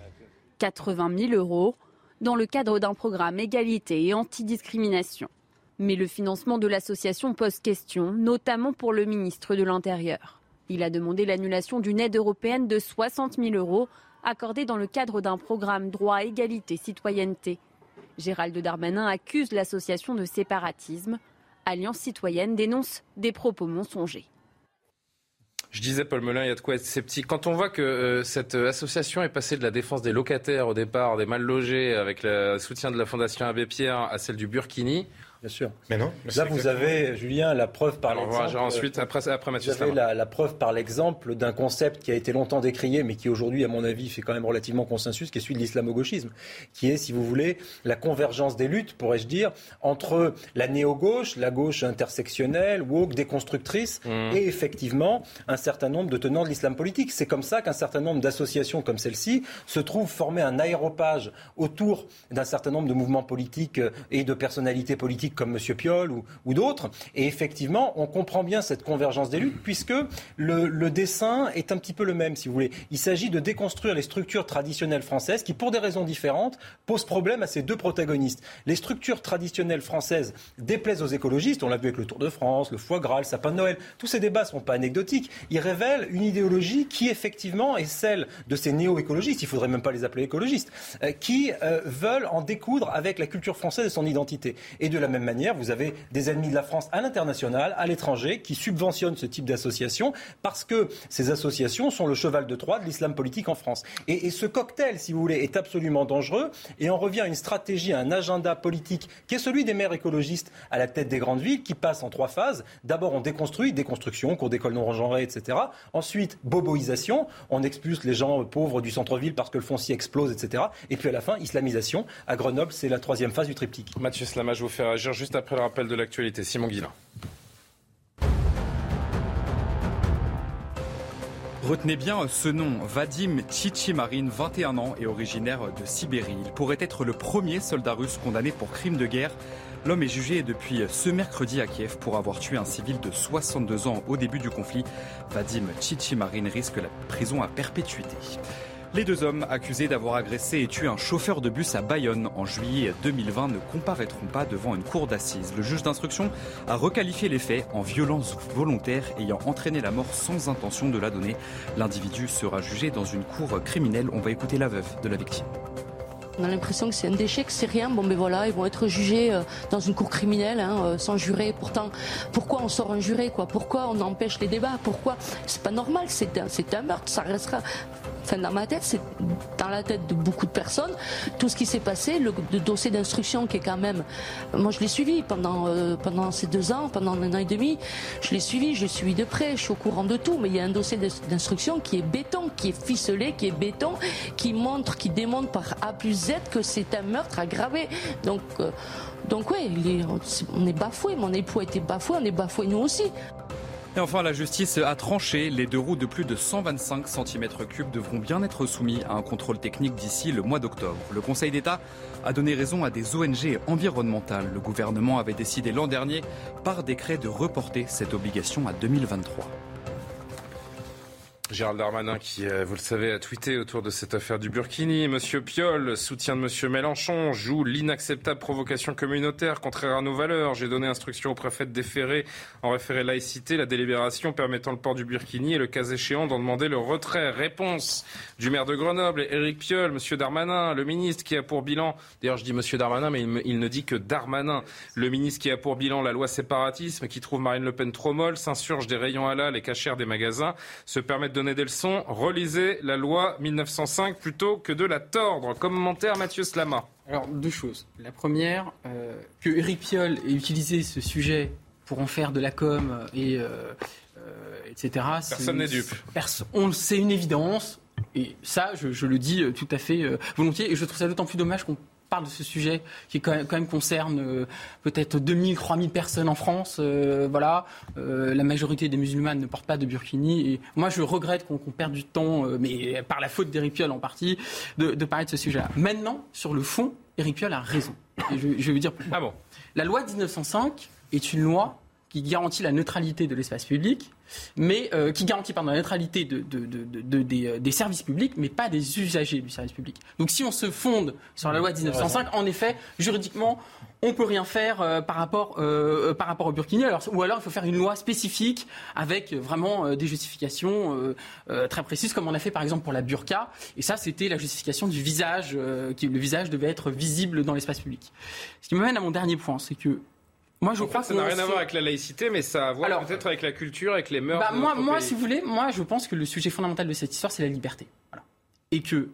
P: 80 000 euros dans le cadre d'un programme égalité et antidiscrimination. Mais le financement de l'association pose question, notamment pour le ministre de l'Intérieur. Il a demandé l'annulation d'une aide européenne de 60 000 euros accordé dans le cadre d'un programme droit, égalité, citoyenneté. Gérald Darmanin accuse l'association de séparatisme. Alliance citoyenne dénonce des propos mensongers.
B: Je disais, Paul Melun, il y a de quoi être sceptique. Quand on voit que euh, cette association est passée de la défense des locataires au départ, des mal logés, avec le soutien de la Fondation Abbé Pierre, à celle du Burkini,
J: Bien sûr.
A: Mais non.
J: Là, vous avez, Julien, la preuve par
B: l'exemple. Ensuite, après, après Mathieu
J: Vous avez la, preuve par l'exemple d'un concept qui a été longtemps décrié, mais qui aujourd'hui, à mon avis, fait quand même relativement consensus, qui est celui de l'islamo-gauchisme, qui est, si vous voulez, la convergence des luttes, pourrais-je dire, entre la néo-gauche, la gauche intersectionnelle, woke, déconstructrice, mmh. et effectivement un certain nombre de tenants de l'islam politique. C'est comme ça qu'un certain nombre d'associations comme celle-ci se trouvent former un aéropage autour d'un certain nombre de mouvements politiques et de personnalités politiques comme M. Piolle ou, d'autres. Et effectivement, on comprend bien cette convergence des luttes puisque le, dessin est un petit peu le même, si vous voulez. Il s'agit de déconstruire les structures traditionnelles françaises qui, pour des raisons différentes, posent problème à ces deux protagonistes. Les structures traditionnelles françaises déplaisent aux écologistes. On l'a vu avec le Tour de France, le foie gras, le sapin de Noël. Tous ces débats ne sont pas anecdotiques. Ils révèlent une idéologie qui, effectivement, est celle de ces néo-écologistes. Il ne faudrait même pas les appeler écologistes, euh, qui euh, veulent en découdre avec la culture française et son identité. Et de la même manière, vous avez des ennemis de la France à l'international, à l'étranger, qui subventionnent ce type d'association parce que ces associations sont le cheval de Troie de l'islam politique en France. Et, ce cocktail, si vous voulez, est absolument dangereux. Et on revient à une stratégie, à un agenda politique qui est celui des maires écologistes à la tête des grandes villes, qui passe en trois phases. D'abord, on déconstruit, déconstruction, cours d'école non genrée, etc. Ensuite, boboisation, on expulse les gens pauvres du centre-ville parce que le foncier explose, etc. Et puis à la fin, islamisation. À Grenoble, c'est la troisième phase du triptyque.
B: Mathieu Slama, je vous fais juste après le rappel de l'actualité. Simon Guillain.
C: Retenez bien ce nom, Vadim Tchichimarin, 21 ans et originaire de Sibérie. Il pourrait être le premier soldat russe condamné pour crime de guerre. L'homme est jugé depuis ce mercredi à Kiev pour avoir tué un civil de 62 ans au début du conflit. Vadim Tchichimarin risque la prison à perpétuité. Les deux hommes accusés d'avoir agressé et tué un chauffeur de bus à Bayonne en juillet 2020 ne comparaîtront pas devant une cour d'assises. Le juge d'instruction a requalifié les faits en violence volontaire ayant entraîné la mort sans intention de la donner. L'individu sera jugé dans une cour criminelle. On va écouter la veuve de la victime.
F: On a l'impression que c'est un déchet, que c'est rien. Bon, mais voilà, ils vont être jugés euh, dans une cour criminelle, hein, euh, sans juré. Pourtant, pourquoi on sort un juré, quoi? Pourquoi on empêche les débats? Pourquoi? C'est pas normal. C'est un meurtre. Ça restera. Enfin, dans ma tête, c'est dans la tête de beaucoup de personnes. Tout ce qui s'est passé, le, dossier d'instruction qui est quand même. Moi, je l'ai suivi pendant euh, pendant ces deux ans, pendant un an et demi. Je l'ai suivi, je l'ai suivi de près. Je suis au courant de tout. Mais il y a un dossier d'instruction qui est béton, qui est ficelé, qui est béton, qui montre, qui démontre par A plus Z que c'est un meurtre aggravé. Donc, euh, donc est- on est bafoué. Mon époux a été bafoué, on est bafoué nous aussi.
C: Et enfin, la justice a tranché. Les deux roues de plus de 125 cm3 devront bien être soumis à un contrôle technique d'ici le mois d'octobre. Le Conseil d'État a donné raison à des ONG environnementales. Le gouvernement avait décidé l'an dernier, par décret, de reporter cette obligation à 2023.
B: Gérald Darmanin qui, euh, vous le savez, a tweeté autour de cette affaire du Burkini. Monsieur Piolle, soutien de Monsieur Mélenchon, joue l'inacceptable provocation communautaire contraire à nos valeurs. J'ai donné instruction au préfet de déférer en référé laïcité la délibération permettant le port du Burkini et le cas échéant d'en demander le retrait. Réponse du maire de Grenoble, Éric Piolle, Monsieur Darmanin, le ministre qui a pour bilan, d'ailleurs je dis Monsieur Darmanin, mais il, il ne dit que Darmanin, le ministre qui a pour bilan la loi séparatisme, qui trouve Marine Le Pen trop molle, s'insurge des rayons halal et cachère des magasins, se permet de donner des leçons, relisez la loi 1905 plutôt que de la tordre. Commentaire Mathieu Slama.
I: Alors, deux choses. La première, euh, que Eric Piolle ait utilisé ce sujet pour en faire de la com et euh, euh, etc.
B: Personne n'est dupe.
I: perso- on- C'est une évidence. Et ça, je, je le dis tout à fait volontiers. Et je trouve ça d'autant plus dommage qu'on parle de ce sujet qui quand même, quand même concerne euh, peut-être 2000, 3000 personnes en France. euh, voilà, Euh, la majorité des musulmanes ne portent pas de burkini. Et moi, je regrette qu'on perde du temps, mais par la faute d'Éric Piolle en partie, de, de parler de ce sujet-là. Maintenant, sur le fond, Éric Piolle a raison. Et je, je vais vous dire pourquoi.
B: Ah bon?
I: La loi de 1905 est une loi qui garantit la neutralité de l'espace public, mais euh, qui garantit pardon, la neutralité de, de- de- de- de- des, euh, des services publics, mais pas des usagers du service public. Donc si on se fonde sur la loi de 1905, en effet, juridiquement, on peut rien faire euh, par rapport euh, par rapport au burkini. Alors, ou alors il faut faire une loi spécifique avec vraiment des justifications très précises, comme on a fait par exemple pour la burqa. Et ça, c'était la justification du visage, qui le visage devait être visible dans l'espace public. Ce qui me mène à mon dernier point, c'est que moi je
B: En
I: crois
B: fait, ça n'a rien à voir avec la laïcité, mais ça a à voir peut-être avec la culture, avec les mœurs
I: bah,
B: de
I: moi,
B: notre
I: moi
B: pays.
I: si vous voulez, moi, je pense que le sujet fondamental de cette histoire, c'est la liberté. Voilà. Et que,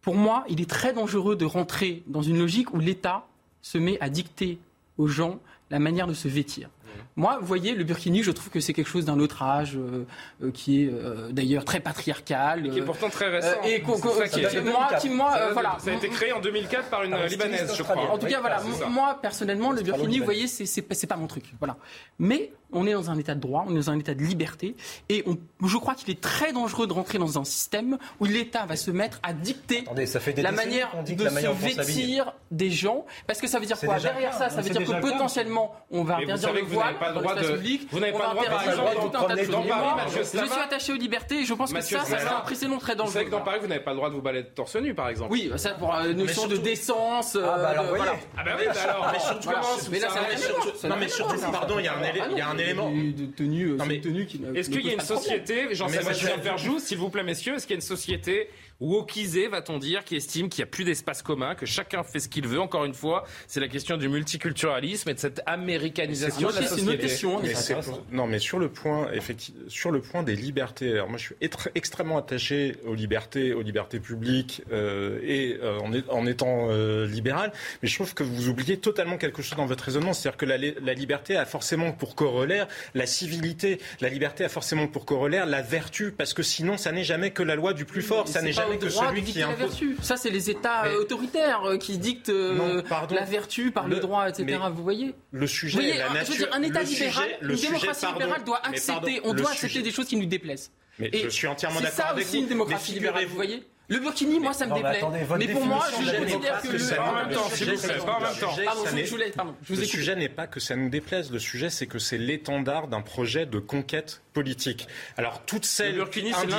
I: pour moi, il est très dangereux de rentrer dans une logique où l'État se met à dicter aux gens la manière de se vêtir. Moi, vous voyez, le burkini, je trouve que c'est quelque chose d'un autre âge, euh, euh, qui est euh, d'ailleurs très patriarcal.
B: Qui est pourtant très récent.
I: euh, et
B: ça qui
I: moi, qui, moi, euh,
B: Ça-
I: voilà.
B: Ça a été créé en 2004 par une
I: Ah,
B: euh, libanaise, je crois.
I: En tout cas, voilà, moi personnellement, le burkini, vous voyez, c'est c'est pas, c'est pas mon truc. Voilà. Mais on est dans un état de droit, on est dans un état de liberté, et on, je crois qu'il est très dangereux de rentrer dans un système où l'État va se mettre à dicter
J: Attendez, ça fait des
I: la manière
J: dit
I: de
J: la
I: se
J: manière on s'habille.
I: vêtir des gens, parce que ça veut dire quoi Derrière ça,
J: cas,
I: ça veut dire que potentiellement, on va
B: Et
I: bien
B: vous
I: dire
B: savez
I: le voile
B: pas le droit de.
I: public.
B: Vous n'avez pas le droit, par
I: exemple,
B: exemple,
I: tout un tas de
B: dans
I: choses. Je suis attaché aux libertés et je pense que ça, ça serait un précédent très
B: Vous savez
I: dangereux.
B: que dans Paris, vous n'avez pas le droit de vous balader torse nu, par exemple.
I: Oui, ça pour une notion de décence.
J: Ah, bah, alors,
I: euh, voilà.
B: Ah bah oui, bah alors,
I: Mais surtout, mais là, ça
A: Non, mais surtout, pardon, il y a un, élément.
I: De tenue,
A: Non, mais
I: tenue qui ne-
B: Est-ce qu'il y a une
I: pas
B: société,
A: Mais moi,
B: Jean-Sébastien
A: je-
B: Ferjou, s'il vous plaît, messieurs, est-ce qu'il y a une société wokisée, va-t-on dire, qui estime qu'il n'y a plus d'espace commun, que chacun fait ce qu'il veut Encore une fois, c'est la question du multiculturalisme et de cette américanisation de la
I: une
B: société.
I: question.
A: Mais c'est pour- non, mais sur le point, effectivement, sur le point des libertés. Alors moi, je suis être- extrêmement attaché aux libertés, aux libertés publiques euh, et euh, en, est- en étant euh, libéral. Mais je trouve que vous oubliez totalement quelque chose dans votre raisonnement, c'est-à-dire que la, la liberté a forcément pour corollaire la civilité. La liberté a forcément pour corollaire la vertu, parce que sinon, ça n'est jamais que la loi du plus fort.
I: Mais
A: Ça n'est jamais
I: droit
A: celui
I: de
A: qui
I: dicter la
A: impose.
I: vertu. Ça, c'est les États
A: Mais-
I: autoritaires euh, qui dictent euh,
A: Non,
I: la vertu par le,
A: Le-
I: droit, etc.
A: mais
I: Vous voyez
A: Le sujet,
I: Vous voyez,
A: la
I: un-
A: nature.
I: je veux dire, un État
A: le
I: libéral,
A: sujet- le
I: une
A: sujet,
I: démocratie
A: pardon,
I: libérale doit accepter,
A: pardon,
I: on doit
A: sujet-
I: accepter des choses qui nous déplaisent.
A: Mais
I: Et
A: je suis entièrement
I: c'est
A: d'accord
I: ça
A: avec
I: aussi
A: vous.
I: une démocratie libérale, vous voyez le Burkini, moi, ça me
J: Non, mais
I: déplaît.
J: attendez,
I: Mais pour moi, je considère que
A: démocratie,
I: le.
B: en même temps,
A: Le
B: s'il vous
A: sujet,
B: plaît,
A: c'est-
B: pas en même
A: le
B: temps.
A: sujet,
I: Pardon, je- voulais- pardon, je vous
A: Le
I: écoute.
A: sujet n'est pas que ça nous déplaise. Le sujet, c'est que c'est l'étendard d'un projet de conquête politique. Alors, toutes
B: Le
A: celles
B: burkini,
A: qui
B: c'est l'instrument d'un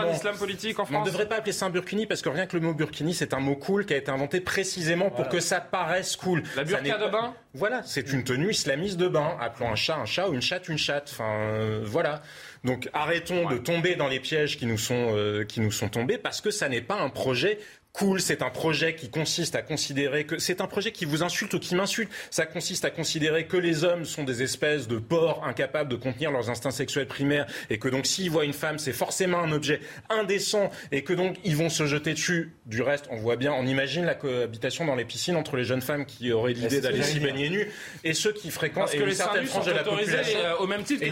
A: individuellement-
B: islam politique en
A: On ne
B: France
A: devrait pas appeler ça un burkini parce que rien que le mot burkini, c'est un mot cool qui a été inventé précisément pour que ça paraisse cool.
B: La burqa de bain
A: Voilà, c'est une tenue islamiste de bain. Appelons un chat un chat ou une chatte une chatte. Enfin, euh, voilà. Donc arrêtons de tomber dans les pièges qui nous sont euh, qui nous sont tombés parce que ça n'est pas un projet cool, c'est un projet qui consiste à considérer que c'est un projet qui vous insulte ou qui m'insulte. Ça consiste à considérer que les hommes sont des espèces de porcs incapables de contenir leurs instincts sexuels primaires et que donc s'ils voient une femme, c'est forcément un objet indécent et que donc ils vont se jeter dessus. Du reste, on voit bien, on imagine la cohabitation dans les piscines entre les jeunes femmes qui auraient l'idée d'aller s'y baigner nues et ceux qui fréquentent
B: Parce
A: et
B: que
A: une
B: les seins
A: certaine
B: nus
A: frange
B: sont
A: de la population.
B: euh, au même titre
A: Et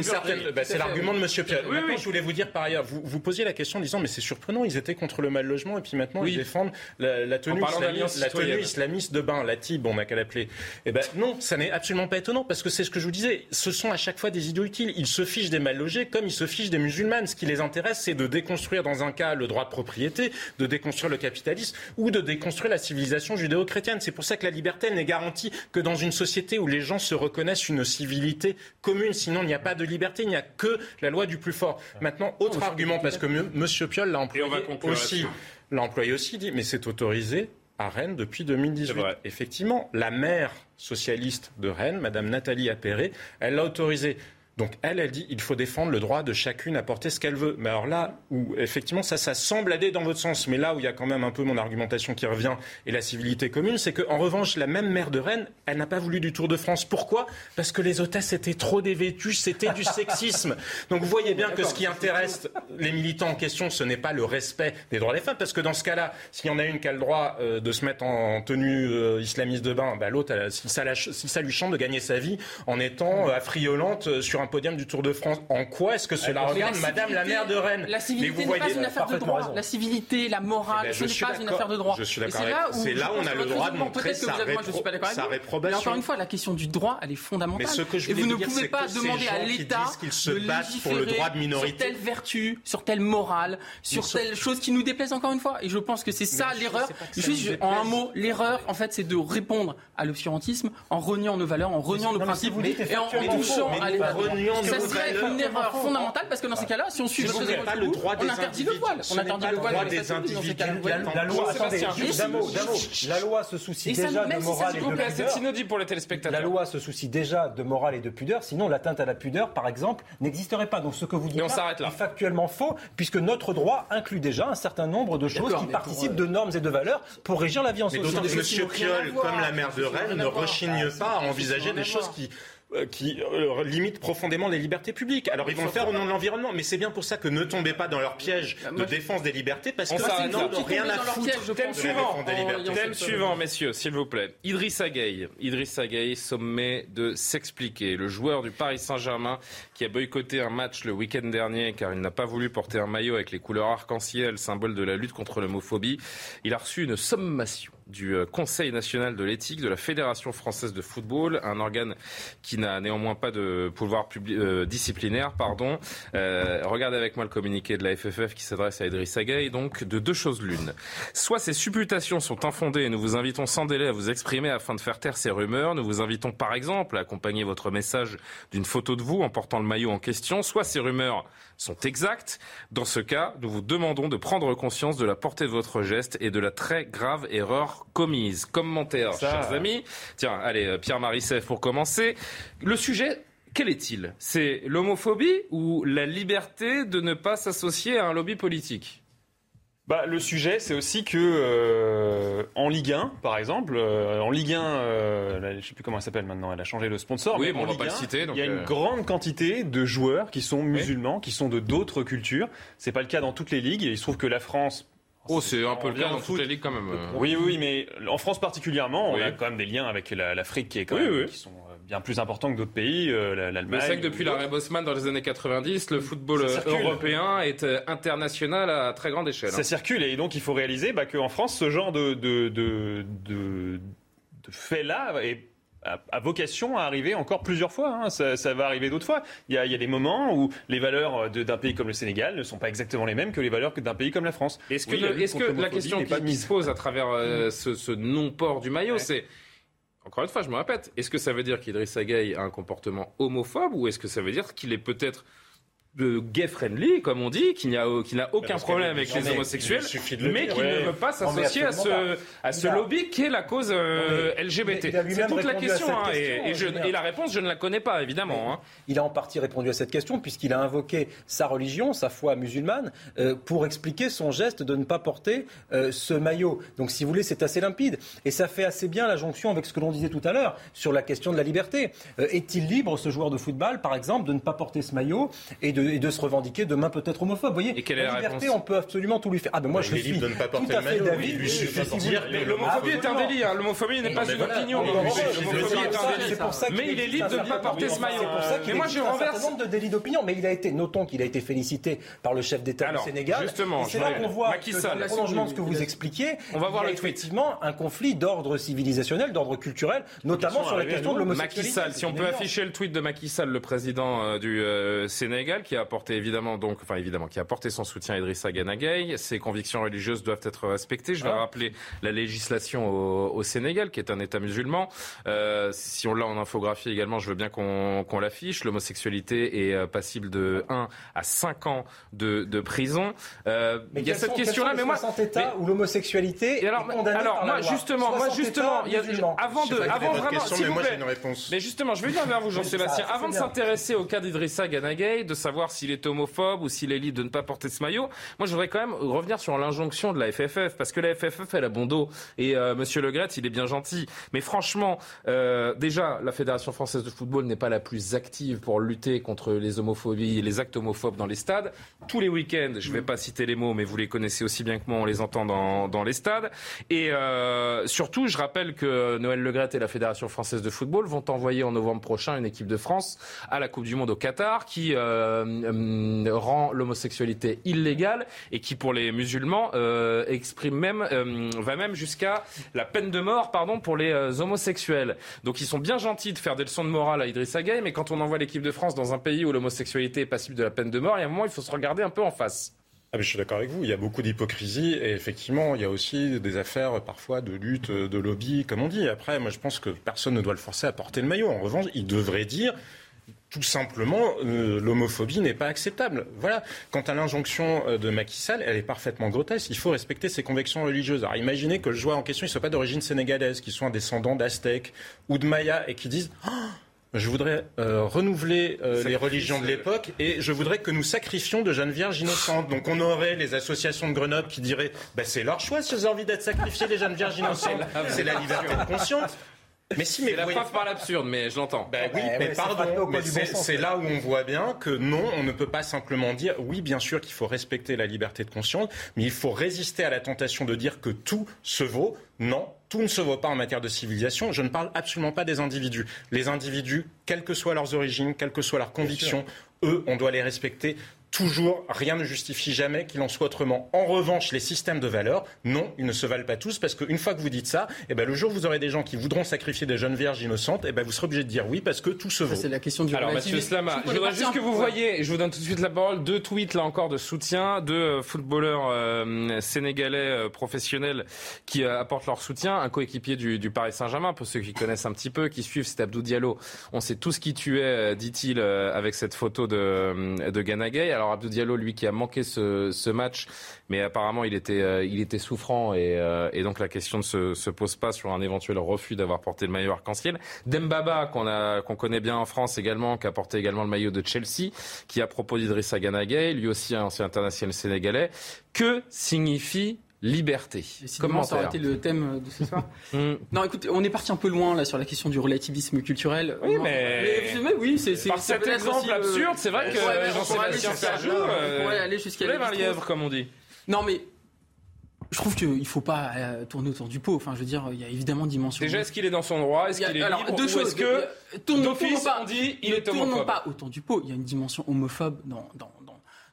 A: bah, c'est l'argument de Monsieur Pierre.
B: Oui,
A: je voulais vous dire par ailleurs, vous, vous posiez la question en disant, mais c'est surprenant, ils étaient contre le mal logement et puis maintenant
B: Oui.
A: ils défendent la, la tenue, islamiste,
B: d'alliance
A: la tenue
B: citoyenne.
A: islamiste de bain, la TIB, on n'a qu'à l'appeler. Eh ben non, ça n'est absolument pas étonnant parce que c'est ce que je vous disais. Ce sont à chaque fois des idiots utiles. Ils se fichent des mal logés comme ils se fichent des musulmanes. Ce qui les intéresse, c'est de déconstruire dans un cas le droit de propriété, de déconstruire le capitalisme ou de déconstruire la civilisation judéo-chrétienne. C'est pour ça que la liberté n'est garantie que dans une société où les gens se reconnaissent une civilité commune. Sinon, il n'y a pas de liberté, il n'y a que la loi du plus fort. Maintenant, autre argument, parce que M. Piolle l'a employé aussi,
B: là-dessus.
A: l'a employé aussi, dit, mais c'est autorisé à Rennes depuis 2018.
B: C'est vrai.
A: Effectivement, la maire socialiste de Rennes, Madame Nathalie Appéré, elle l'a autorisé. Donc elle, elle dit il faut défendre le droit de chacune à porter ce qu'elle veut. Mais alors là où effectivement ça, ça semble aller dans votre sens, mais là où il y a quand même un peu mon argumentation qui revient et la civilité commune, c'est qu'en revanche la même maire de Rennes, elle n'a pas voulu du Tour de France. Pourquoi? Parce que les hôtesses étaient trop dévêtues, c'était du sexisme. Donc vous voyez bien que ce qui intéresse les militants en question, ce n'est pas le respect des droits des femmes, parce que dans ce cas-là, s'il y en a une qui a le droit euh, de se mettre en tenue euh, islamiste de bain, bah, l'autre, si, ça lui chante de gagner sa vie en étant euh, affriolante sur un podium du Tour de France, en quoi est-ce que cela regarde
I: la
A: Madame la maire de Rennes
I: La civilité n'est pas une affaire de droit.
J: raison.
I: La civilité, la morale,
A: Eh ben,
I: ce n'est pas une affaire de droit.
A: Je suis
I: Et
A: d'accord
I: c'est là où
A: on a le droit de montrer sa réprobation.
I: encore une fois, la question du droit, elle est fondamentale.
A: Mais ce que je
I: Et vous ne pouvez pas demander à l'État
A: qu'ils se
I: de
A: battent pour le droit de minorité.
I: sur telle vertu, sur telle morale, sur telle chose qui nous déplaise encore une fois. Et je pense que c'est ça l'erreur. Juste, en un mot, l'erreur, en fait, c'est de répondre à l'obscurantisme en reniant nos valeurs, en reniant nos principes et en, touchant à l'État.
A: Renions
I: Ça serait une erreur fondamentale parce que dans ces cas-là, si on suit
A: le
I: on interdit le voile. On interdit le
A: le
I: voile
A: des individus.
J: La, loi, attendez. La se soucie déjà de morale et de pudeur.
B: synonyme pour les téléspectateurs.
J: La loi se soucie déjà de morale et de pudeur, sinon l'atteinte à la pudeur, par exemple, n'existerait pas. Donc ce que vous dites là est factuellement faux, puisque notre droit inclut déjà un certain nombre de choses qui participent
I: pour,
J: de normes et de valeurs pour régir la vie en société.
A: d'autant que
I: des choses qui
A: M.
I: n'ont rien à
A: Piolle, comme la maire de Rennes, ne rechigne
I: Ah,
A: pas à envisager des choses qui euh, qui euh, limitent profondément les libertés publiques. Alors ils vont le faire au nom de l'environnement, mais c'est bien pour ça que ne tombez pas dans leur piège
I: Bah,
A: de
I: moi,
A: défense des libertés, parce
B: On
A: que sinon rien à foutre
B: Thème suivant. Thème suivant, messieurs, s'il vous plaît. Idriss Gueye. Idriss Gueye sommet de s'expliquer. Le joueur du Paris Saint-Germain qui a boycotté un match le week-end dernier car il n'a pas voulu porter un maillot avec les couleurs arc-en-ciel, symbole de la lutte contre l'homophobie. Il a reçu une sommation du euh, Conseil national de l'éthique de la Fédération française de football, un organe qui n'a néanmoins pas de pouvoir euh, disciplinaire. Pardon. Euh, regardez avec moi le communiqué de la FFF qui s'adresse à Idriss Gueye. Donc, de deux choses l'une. Soit ces supputations sont infondées et nous vous invitons sans délai à vous exprimer afin de faire taire ces rumeurs. Nous vous invitons par exemple à accompagner votre message d'une photo de vous en portant le maillot en question. Soit ces rumeurs sont exactes. Dans ce cas, nous vous demandons de prendre conscience de la portée de votre geste et de la très grave erreur commise. Commentaire, chers amis. Tiens, allez, euh, Pierre Marissef pour commencer. Le sujet, quel est-il? C'est l'homophobie ou la liberté de ne pas s'associer à un lobby politique?
G: Bah, le sujet, c'est aussi que euh, en Ligue 1, par exemple, euh, en Ligue 1, je ne sais plus comment elle s'appelle maintenant, elle a changé de sponsor.
B: Oui,
G: mais
B: bon, on
G: va
B: pas le citer.
G: il y a une grande quantité de joueurs qui sont musulmans, qui sont de d'autres cultures. C'est pas le cas dans toutes les ligues. Et il se trouve que la France,
B: Oh, c'est un peu le cas dans toutes les ligues quand même.
G: Oui, oui, mais en France particulièrement, on a quand même des liens avec l'Afrique qui, est quand même, qui sont euh, bien plus importants que d'autres pays, euh, l'Allemagne.
B: C'est vrai que depuis l'arrêt Bosman dans les années 90, le football européen est euh, international à très grande échelle.
G: Ça
B: hein.
G: circule et donc il faut réaliser bah, qu'en France, ce genre de, de, de, de, de fait-là est a, vocation à arriver encore plusieurs fois. Hein. Ça, va arriver d'autres fois. Il y, a, des moments où les valeurs d'un pays comme le Sénégal ne sont pas exactement les mêmes que les valeurs d'un pays comme la France.
B: Est-ce que, est que la question qui, se pose à travers euh, ce, non-port du maillot, c'est encore une fois, je me répète, est-ce que ça veut dire qu'Idriss Gueye a un comportement homophobe ou est-ce que ça veut dire qu'il est peut-être de gay friendly, comme on dit, qui n'a aucun problème avec les homosexuels, mais qui ne veut pas s'associer à ce, à ce lobby qui est la cause euh, LGBT. C'est toute la question, hein, et, et, la réponse, je ne la connais pas, évidemment. Hein.
J: Il a en partie répondu à cette question, puisqu'il a invoqué sa religion, sa foi musulmane, euh, pour expliquer son geste de ne pas porter euh, ce maillot. Donc, si vous voulez, c'est assez limpide. Et ça fait assez bien la jonction avec ce que l'on disait tout à l'heure sur la question de la liberté. Est-il libre, ce joueur de football, par exemple, de ne pas porter ce maillot et de et de se revendiquer demain peut-être homophobe. Vous voyez,
B: et quelle est la,
J: la liberté, on peut absolument tout lui faire. Ah ben moi, je suis
A: de ne pas porter tout à fait
J: David.
B: L'homophobie est un délit. Hein. L'homophobie n'est pas une opinion. Mais il est libre de ne pas porter ce maillot.
J: Mais moi, je renverse. un nombre de délits d'opinion. Mais il a été, notons qu'il a été félicité par le chef d'État du Sénégal.
B: Justement,
J: c'est là qu'on voit le prolongement de ce que vous expliquiez.
B: On va voir
J: effectivement un conflit d'ordre civilisationnel, d'ordre culturel, notamment sur la question de l'homosexualité.
B: si on peut afficher le tweet de Macky Sall, le président du Sénégal, qui a apporté évidemment donc, enfin évidemment, qui a apporté son soutien à Idrissa Ganagay. Ses convictions religieuses doivent être respectées. Je vais ah. rappeler la législation au, Sénégal, qui est un État musulman. Euh, si on l'a en infographie également, je veux bien qu'on l'affiche. L'homosexualité est euh, passible de 1 à 5 ans de, de prison.
J: Euh, mais il y a cette question-là, mais moi, États où l'homosexualité alors, est condamnée
B: alors,
J: par
B: moi, justement, moi justement, il y a, avant de, avant vraiment,
A: question, mais moi j'ai une réponse.
B: Mais justement, je vais venir vers vous, Jean-Sébastien. Avant de s'intéresser au cas d'Idrissa Ganagay, de savoir s'il est homophobe ou s'il est libre de ne pas porter ce maillot. Moi, je voudrais quand même revenir sur l'injonction de la FFF, parce que la FFF, elle a bon dos. Et euh, Monsieur Le Gret, il est bien gentil. Mais franchement, euh, déjà, la Fédération française de football n'est pas la plus active pour lutter contre les homophobies et les actes homophobes dans les stades. Tous les week-ends, je ne vais pas citer les mots, mais vous les connaissez aussi bien que moi, on les entend dans, dans les stades. Et euh, surtout, je rappelle que Noël Le Gret et la Fédération française de football vont envoyer en novembre prochain une équipe de France à la Coupe du Monde au Qatar qui euh, euh, rend l'homosexualité illégale et qui, pour les musulmans, euh, exprime même, euh, va même jusqu'à la peine de mort, pardon, pour les homosexuels. Donc, ils sont bien gentils de faire des leçons de morale à Idrissa Gueye, mais quand on envoie l'équipe de France dans un pays où l'homosexualité est passible de la peine de mort, il y a un moment, il faut se regarder un peu en face.
A: Ah, je suis d'accord avec vous. Il y a beaucoup d'hypocrisie et effectivement, il y a aussi des affaires parfois de lutte, de lobby, comme on dit. Après, moi, je pense que personne ne doit le forcer à porter le maillot. En revanche, il devrait dire tout simplement, euh, l'homophobie n'est pas acceptable. Voilà. Quant à l'injonction euh, de Macky Sall, elle est parfaitement grotesque. Il faut respecter ses convictions religieuses. Alors imaginez que le joueur en question ne soit pas d'origine sénégalaise, qu'il soit un descendant d'Aztèques ou de Maya et qu'il dise oh, je voudrais euh, renouveler les religions de l'époque et je voudrais que nous sacrifions de jeunes vierges innocentes. Donc on aurait les associations de Grenoble qui diraient bah, c'est leur choix si ils ont envie d'être sacrifiés, les jeunes vierges innocentes. c'est la liberté de conscience.
B: Mais si, mais la preuve par l'absurde, mais je l'entends.
A: Ben oui, mais pardon, mais c'est là où on voit bien que non, on ne peut pas simplement dire oui, bien sûr qu'il faut respecter la liberté de conscience, mais il faut résister à la tentation de dire que tout se vaut. Non, tout ne se vaut pas en matière de civilisation. Je ne parle absolument pas des individus. Les individus, quelles que soient leurs origines, quelles que soient leurs convictions, eux, on doit les respecter Toujours, rien ne justifie jamais qu'il en soit autrement. En revanche, les systèmes de valeurs, non, ils ne se valent pas tous parce qu'une fois que vous dites ça, eh ben, le jour où vous aurez des gens qui voudront sacrifier des jeunes vierges innocentes, eh ben, vous serez obligé de dire oui parce que tout se vaut.
I: C'est la question du
B: Alors, Mathieu Slama, je voudrais juste que vous voyez, je vous donne tout de suite la parole, deux tweets là encore de soutien, deux euh, footballeurs euh, sénégalais euh, professionnels qui euh, apportent leur soutien. Un coéquipier du, du Paris Saint-Germain, pour ceux qui connaissent un petit peu, qui suivent, c'est Abdou Diallo. On sait tout ce qui tuait, euh, dit-il, euh, avec cette photo de, de Gana Gueye. Alors Abdou Diallo, lui, qui a manqué ce, ce match, mais apparemment il était, euh, il était souffrant et, euh, et donc la question ne se, se pose pas sur un éventuel refus d'avoir porté le maillot arc-en-ciel. Dembaba, qu'on a, qu'on connaît bien en France également, qui a porté également le maillot de Chelsea, qui à propos d'Idrissa Gana Gueye, lui aussi un ancien international sénégalais. Que signifie liberté
I: Comment ça aurait été le thème de ce soir Non, écoutez, on est parti un peu loin là sur la question du relativisme culturel.
B: Oui,
I: Non,
B: mais-
I: mais oui, c'est
B: Par cet exemple
I: euh,
B: absurde, c'est vrai que Jean-Sébastien
I: aller jusqu'à-
B: Ferjou,
I: on
B: euh,
I: pourrait aller jusqu'à Lévi-Strauss.
B: lièvre, comme on dit.
I: Non, mais je trouve qu'il ne faut pas euh, tourner autour du pot. Enfin, je veux dire, il y a évidemment dimension.
B: Déjà, est-ce qu'il est dans son droit? Est-ce qu'il est
I: alors,
B: libre?
I: deux choses.
B: est-ce que,
I: Euh,
B: d'office, on dit il est
I: tournons
B: homophobe?
I: pas autour du pot. Il y a une dimension homophobe dans, dans,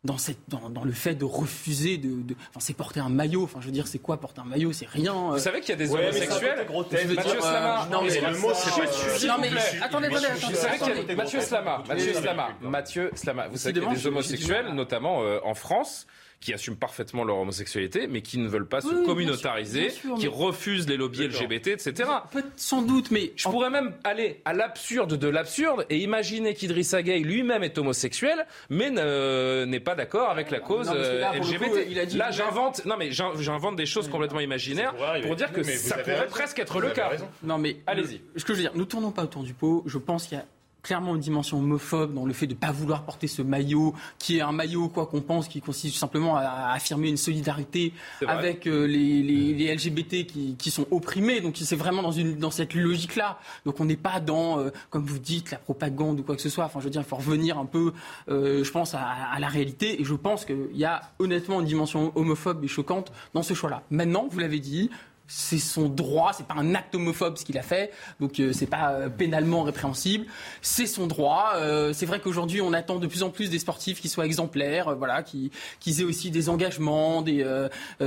I: dans, cette, dans, dans le fait de refuser de. de enfin, c'est porter un maillot. Enfin, je veux dire, c'est quoi porter un maillot? C'est rien. euh.
B: Vous savez qu'il y a des
I: Ouais, mais ça
B: homosexuels? Mathieu
I: dire,
B: Slama,
I: euh, non, mais le mot, c'est Non,
B: vous
I: mais attendez, attendez,
B: Vous
I: attendez,
B: savez qu'il y a-. Mathieu Slama, Mathieu Slama. Mathieu Slama. Vous savez qu'il y a des homosexuels, notamment euh, en France, qui assument parfaitement leur homosexualité, mais qui ne veulent pas se
I: Oui, bien sûr,
B: communautariser,
I: bien sûr,
B: qui
I: mais-
B: refusent les lobbies LGBT, etc.
I: Sans doute, mais
B: je pourrais même aller à l'absurde de l'absurde et imaginer qu'Idrissa Gueye lui-même est homosexuel, mais ne- n'est pas d'accord avec la cause
I: Non, là,
B: LGBT.
I: coup, il a dit
B: là, j'invente, non mais j'in- j'invente des choses complètement imaginaires pour dire que ça pourrait
I: raison.
B: presque être
I: Vous
B: le cas.
I: raison. Non, mais
B: Allez-y.
I: le- Ce que je veux dire, nous tournons pas autour du pot. Je pense qu'il y a clairement une dimension homophobe dans le fait de ne pas vouloir porter ce maillot, qui est un maillot, quoi qu'on pense, qui consiste simplement à, affirmer une solidarité avec euh, les, les- les LGBT qui, qui sont opprimés. Donc c'est vraiment dans, une, dans cette logique-là. Donc on n'est pas dans, euh, comme vous dites, la propagande ou quoi que ce soit. Enfin, je veux dire, il faut revenir un peu, euh, je pense, à, à la réalité. Et je pense qu'il y a honnêtement une dimension homophobe et choquante dans ce choix-là. Maintenant, vous l'avez dit, c'est son droit, c'est pas un acte homophobe ce qu'il a fait, donc euh, c'est pas euh, pénalement répréhensible, c'est son droit. Euh, c'est vrai qu'aujourd'hui on attend de plus en plus des sportifs qui soient exemplaires, euh, voilà, qui qu'ils aient aussi des engagements, des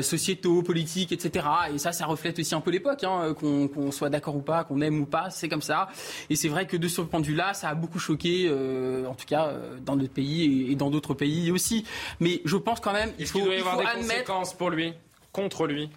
I: sociétaux, politiques, etc. Et ça, ça reflète aussi un peu l'époque, hein, qu'on soit d'accord ou pas, qu'on aime ou pas, c'est comme ça. Et c'est vrai que de ce point de vue-là, ça a beaucoup choqué, en tout cas dans notre pays et, et dans d'autres pays aussi. Mais je pense quand même, il faut,
B: qu'il doit y
I: il
B: avoir
I: faut
B: des
I: admettre.
B: conséquences pour lui, contre lui?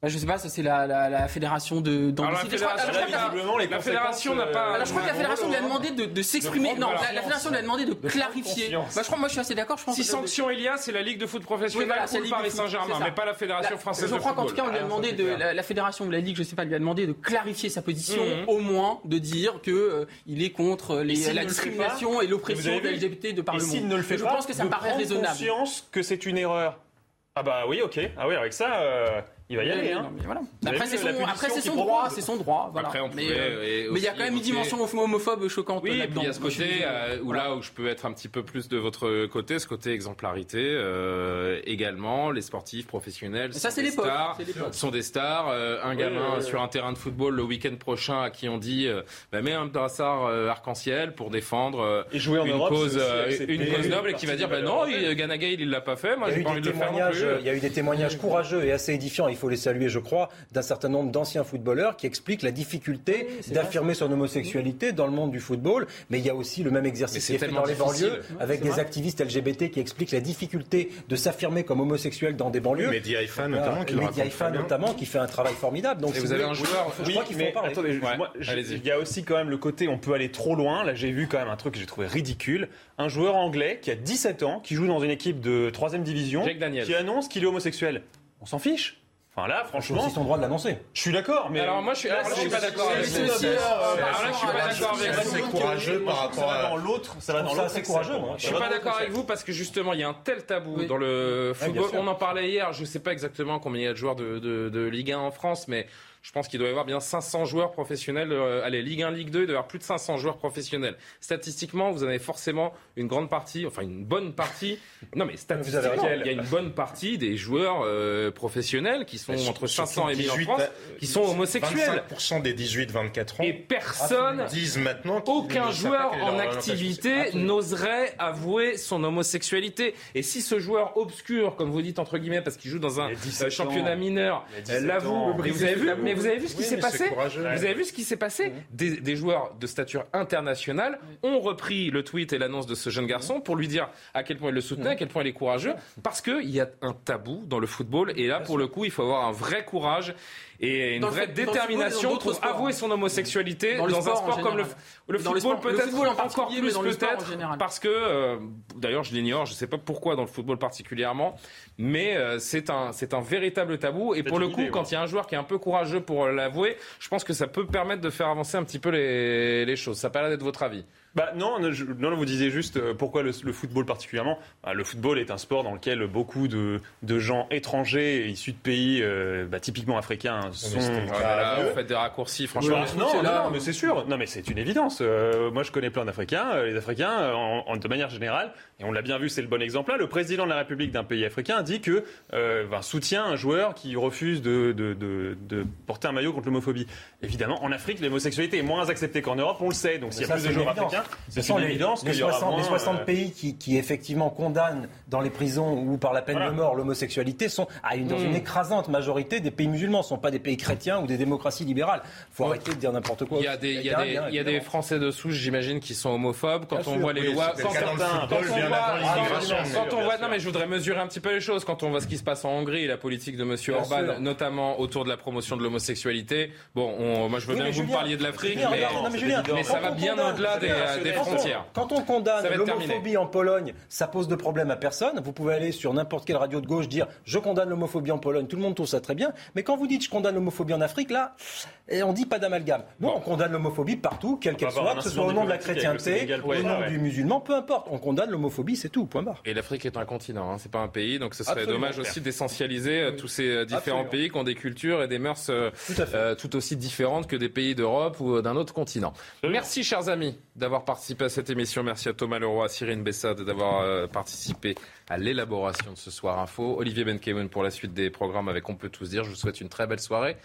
I: Bah, je sais pas, ça c'est la, la, la fédération de d'en
B: Alors, la.
I: Je
B: fédération,
I: je la-
B: fédération n'a pas-
I: Alors je crois que la fédération lui a demandé de, de s'exprimer. Non, la, fédération lui a demandé de, clarifier. Bah, je crois, moi je suis assez d'accord. Je pense
B: Si
I: que-
B: sanction il y a, c'est la Ligue de foot professionnel
I: Oui, voilà,
B: ou
I: c'est la
B: le
I: Ligue de
B: Paris Saint-Germain, mais pas la Fédération
I: La-
B: française
I: Je crois qu'en tout cas, on lui a
B: Ah,
I: demandé de la, fédération ou la ligue, je sais pas, lui a demandé de clarifier sa position,
B: Mhm.
I: au moins de dire que euh, il est contre la discrimination et l'oppression des LGBT de par le
G: s'il
I: monde.
G: ne le fait
I: je
G: pas,
I: pense que ça paraît raisonnable.
G: conscience que c'est une erreur. Ah bah oui, ok. Ah oui, avec ça, euh, il va y aller. hein.
I: non, voilà. Après, c'est son, après, droit, c'est son droit. Voilà.
B: Après, on
I: mais, euh, il y a quand même une dimension homophobe choquante
B: Oui, et puis
I: là-dedans.
B: il y a ce côté euh, où
I: voilà.
B: là où je peux être un petit peu plus de votre côté, ce côté exemplarité euh, également. Les sportifs professionnels
I: ça,
B: sont
I: c'est
B: des
I: l'époque,
B: stars. Sont des stars. Euh, un gamin
I: ouais,
B: sur un terrain de football le week-end prochain à qui on dit euh, bah, mets un brassard euh, arc-en-ciel pour défendre euh,
G: Et jouer en
B: une
G: Europe,
B: cause une cause noble et qui va dire bah non, Ganagay il l'a pas fait. Moi
J: Il y a
B: j'ai
J: eu
B: pas
J: des
B: envie de le faire non
J: témoignages,
B: plus.
J: il y a eu des témoignages courageux et assez édifiants, faut les saluer, je crois, d'un certain nombre d'anciens footballeurs qui expliquent la difficulté d'affirmer son homosexualité dans le monde du football. Mais il y a aussi le même exercice qui est fait dans les banlieues avec des
B: vrai.
J: activistes LGBT qui expliquent la difficulté de s'affirmer comme homosexuel dans des banlieues.
A: Mehdi Haïfa,
J: Voilà,
A: notamment, qui
J: Mehdi Haïfa, notamment, qui fait un travail formidable. Donc,
B: Et
J: si
B: vous avez un joueur-
J: je
G: Oui,
J: crois qu'il faut
G: mais
J: en parler.
G: attendez,
B: Ouais,
G: moi, je-
B: allez-y.
G: il y a aussi quand même le côté, on peut aller trop loin. Là, j'ai vu quand même un truc que j'ai trouvé ridicule. Un joueur anglais qui a 17 ans, qui joue dans une équipe de 3 division, qui annonce qu'il est homosexuel. On s'en fiche. Enfin là,
J: C'est
G: franchement,
J: aussi son droit de l'annoncer.
G: je suis d'accord, mais
B: Alors moi je suis, alors là, je suis pas d'accord avec
I: c'est
B: vous.
I: aussi, euh,
B: Alors là, je suis pas d'accord avec vous.
A: C'est courageux par
G: ça
A: rapport
G: va
A: à.
G: dans l'autre, ça va dans
J: ça
G: l'autre excès,
J: courageux,
G: moi.
J: moi.
B: Je suis pas d'accord avec vous parce que justement il y a un tel tabou dans le football. On en parlait hier. Je sais pas exactement combien il y a de joueurs de Ligue 1 en France, mais Je pense qu'il doit y avoir bien 500 joueurs professionnels. Euh, allez, Ligue 1, Ligue 2, il doit y avoir plus de 500 joueurs professionnels. Statistiquement, vous avez forcément une grande partie, enfin une bonne partie. Non, mais statistiquement, il y a une bonne partie des joueurs euh, professionnels qui sont entre 500 et 1000 en France, qui sont homosexuels.
A: 25% des 18-24 ans.
B: Et personne,
A: disent maintenant
B: aucun joueur en activité n'oserait avouer son homosexualité. Et si ce joueur obscur, comme vous dites entre guillemets, parce qu'il joue dans un euh, championnat mineur, l'avoue, vous avez vu, mais vous avez vu ce qui s'est passé Vous avez vu ce qui s'est passé des, joueurs de stature internationale ont repris le tweet et l'annonce de ce jeune garçon pour lui dire à quel point il le soutenait, à quel point il est courageux, parce qu'il y a un tabou dans le football. Et là, pour le coup, il faut avoir un vrai courage et une vraie détermination pour avouer son homosexualité dans, un sport comme le, le football, peut-être encore plus peut-être parce que euh, d'ailleurs je l'ignore, je ne sais pas pourquoi dans le football particulièrement, mais euh, c'est un c'est un véritable tabou et pour le coup quand il y a un joueur qui est un peu courageux pour l'avouer, je pense que ça peut permettre de faire avancer un petit peu les, les choses. Ça paraît d'être votre avis.
G: Bah non, non, vous disiez juste euh, pourquoi le, football particulièrement. Bah, le football est un sport dans lequel beaucoup de, de gens étrangers issus de pays euh, bah, typiquement africains sont.
B: Ah, vous faites des raccourcis, franchement.
G: non, non, mais c'est sûr. Non, mais c'est une évidence. Euh, moi, je connais plein d'Africains. les Africains, en, de manière générale, et on l'a bien vu, c'est le bon exemple là. Le président de la République d'un pays africain dit que ben, soutient un joueur qui refuse de, de, de, porter un maillot contre l'homophobie. Évidemment, en Afrique, l'homosexualité est moins acceptée qu'en Europe, on le sait. Donc, s'il y a plus de joueurs africains
J: ce sont les, les, 60, pays qui, effectivement condamnent dans les prisons ou par la peine de mort l'homosexualité sont à une, dans une hmm. écrasante majorité des pays musulmans. Ce ne sont pas des pays chrétiens ou des démocraties libérales. Il faut arrêter de dire n'importe quoi.
B: Il y a des, il y a des, il y a des Français de souche, j'imagine, qui sont homophobes. Quand on voit les lois, quand, on voit, non mais je voudrais mesurer un petit peu les choses. Quand on voit ce qui se passe en Hongrie, la politique de M. Orban, notamment autour de la promotion de l'homosexualité. Bon, moi je veux bien que vous me parliez de l'Afrique, mais ça va bien au-delà des des frontières.
J: Quand on condamne l'homophobie en Pologne, ça pose de problème à personne. Vous pouvez aller sur n'importe quelle radio de gauche dire je condamne l'homophobie en Pologne. Tout le monde trouve ça très bien. Mais quand vous dites je condamne l'homophobie en Afrique, là, on dit pas d'amalgame. Nous, on condamne l'homophobie partout, quelle qu'elle soit, que ce soit au nom de la chrétienté, au nom du musulman, peu importe. On condamne l'homophobie, c'est tout. Point barre.
B: Et l'Afrique est un continent, hein, c'est pas un pays, donc ce serait dommage aussi d'essentialiser euh, tous ces euh, différents pays qui ont des cultures et des mœurs euh, tout, tout aussi différentes que des pays d'Europe ou d'un autre continent. Merci, chers amis, d'avoir participé à cette émission. Merci à Thomas Leroy, à Cyrine Bessade d'avoir euh, participé à l'élaboration de ce soir info. Olivier Benkemoun pour la suite des programmes avec On peut tous dire. Je vous souhaite une très belle soirée.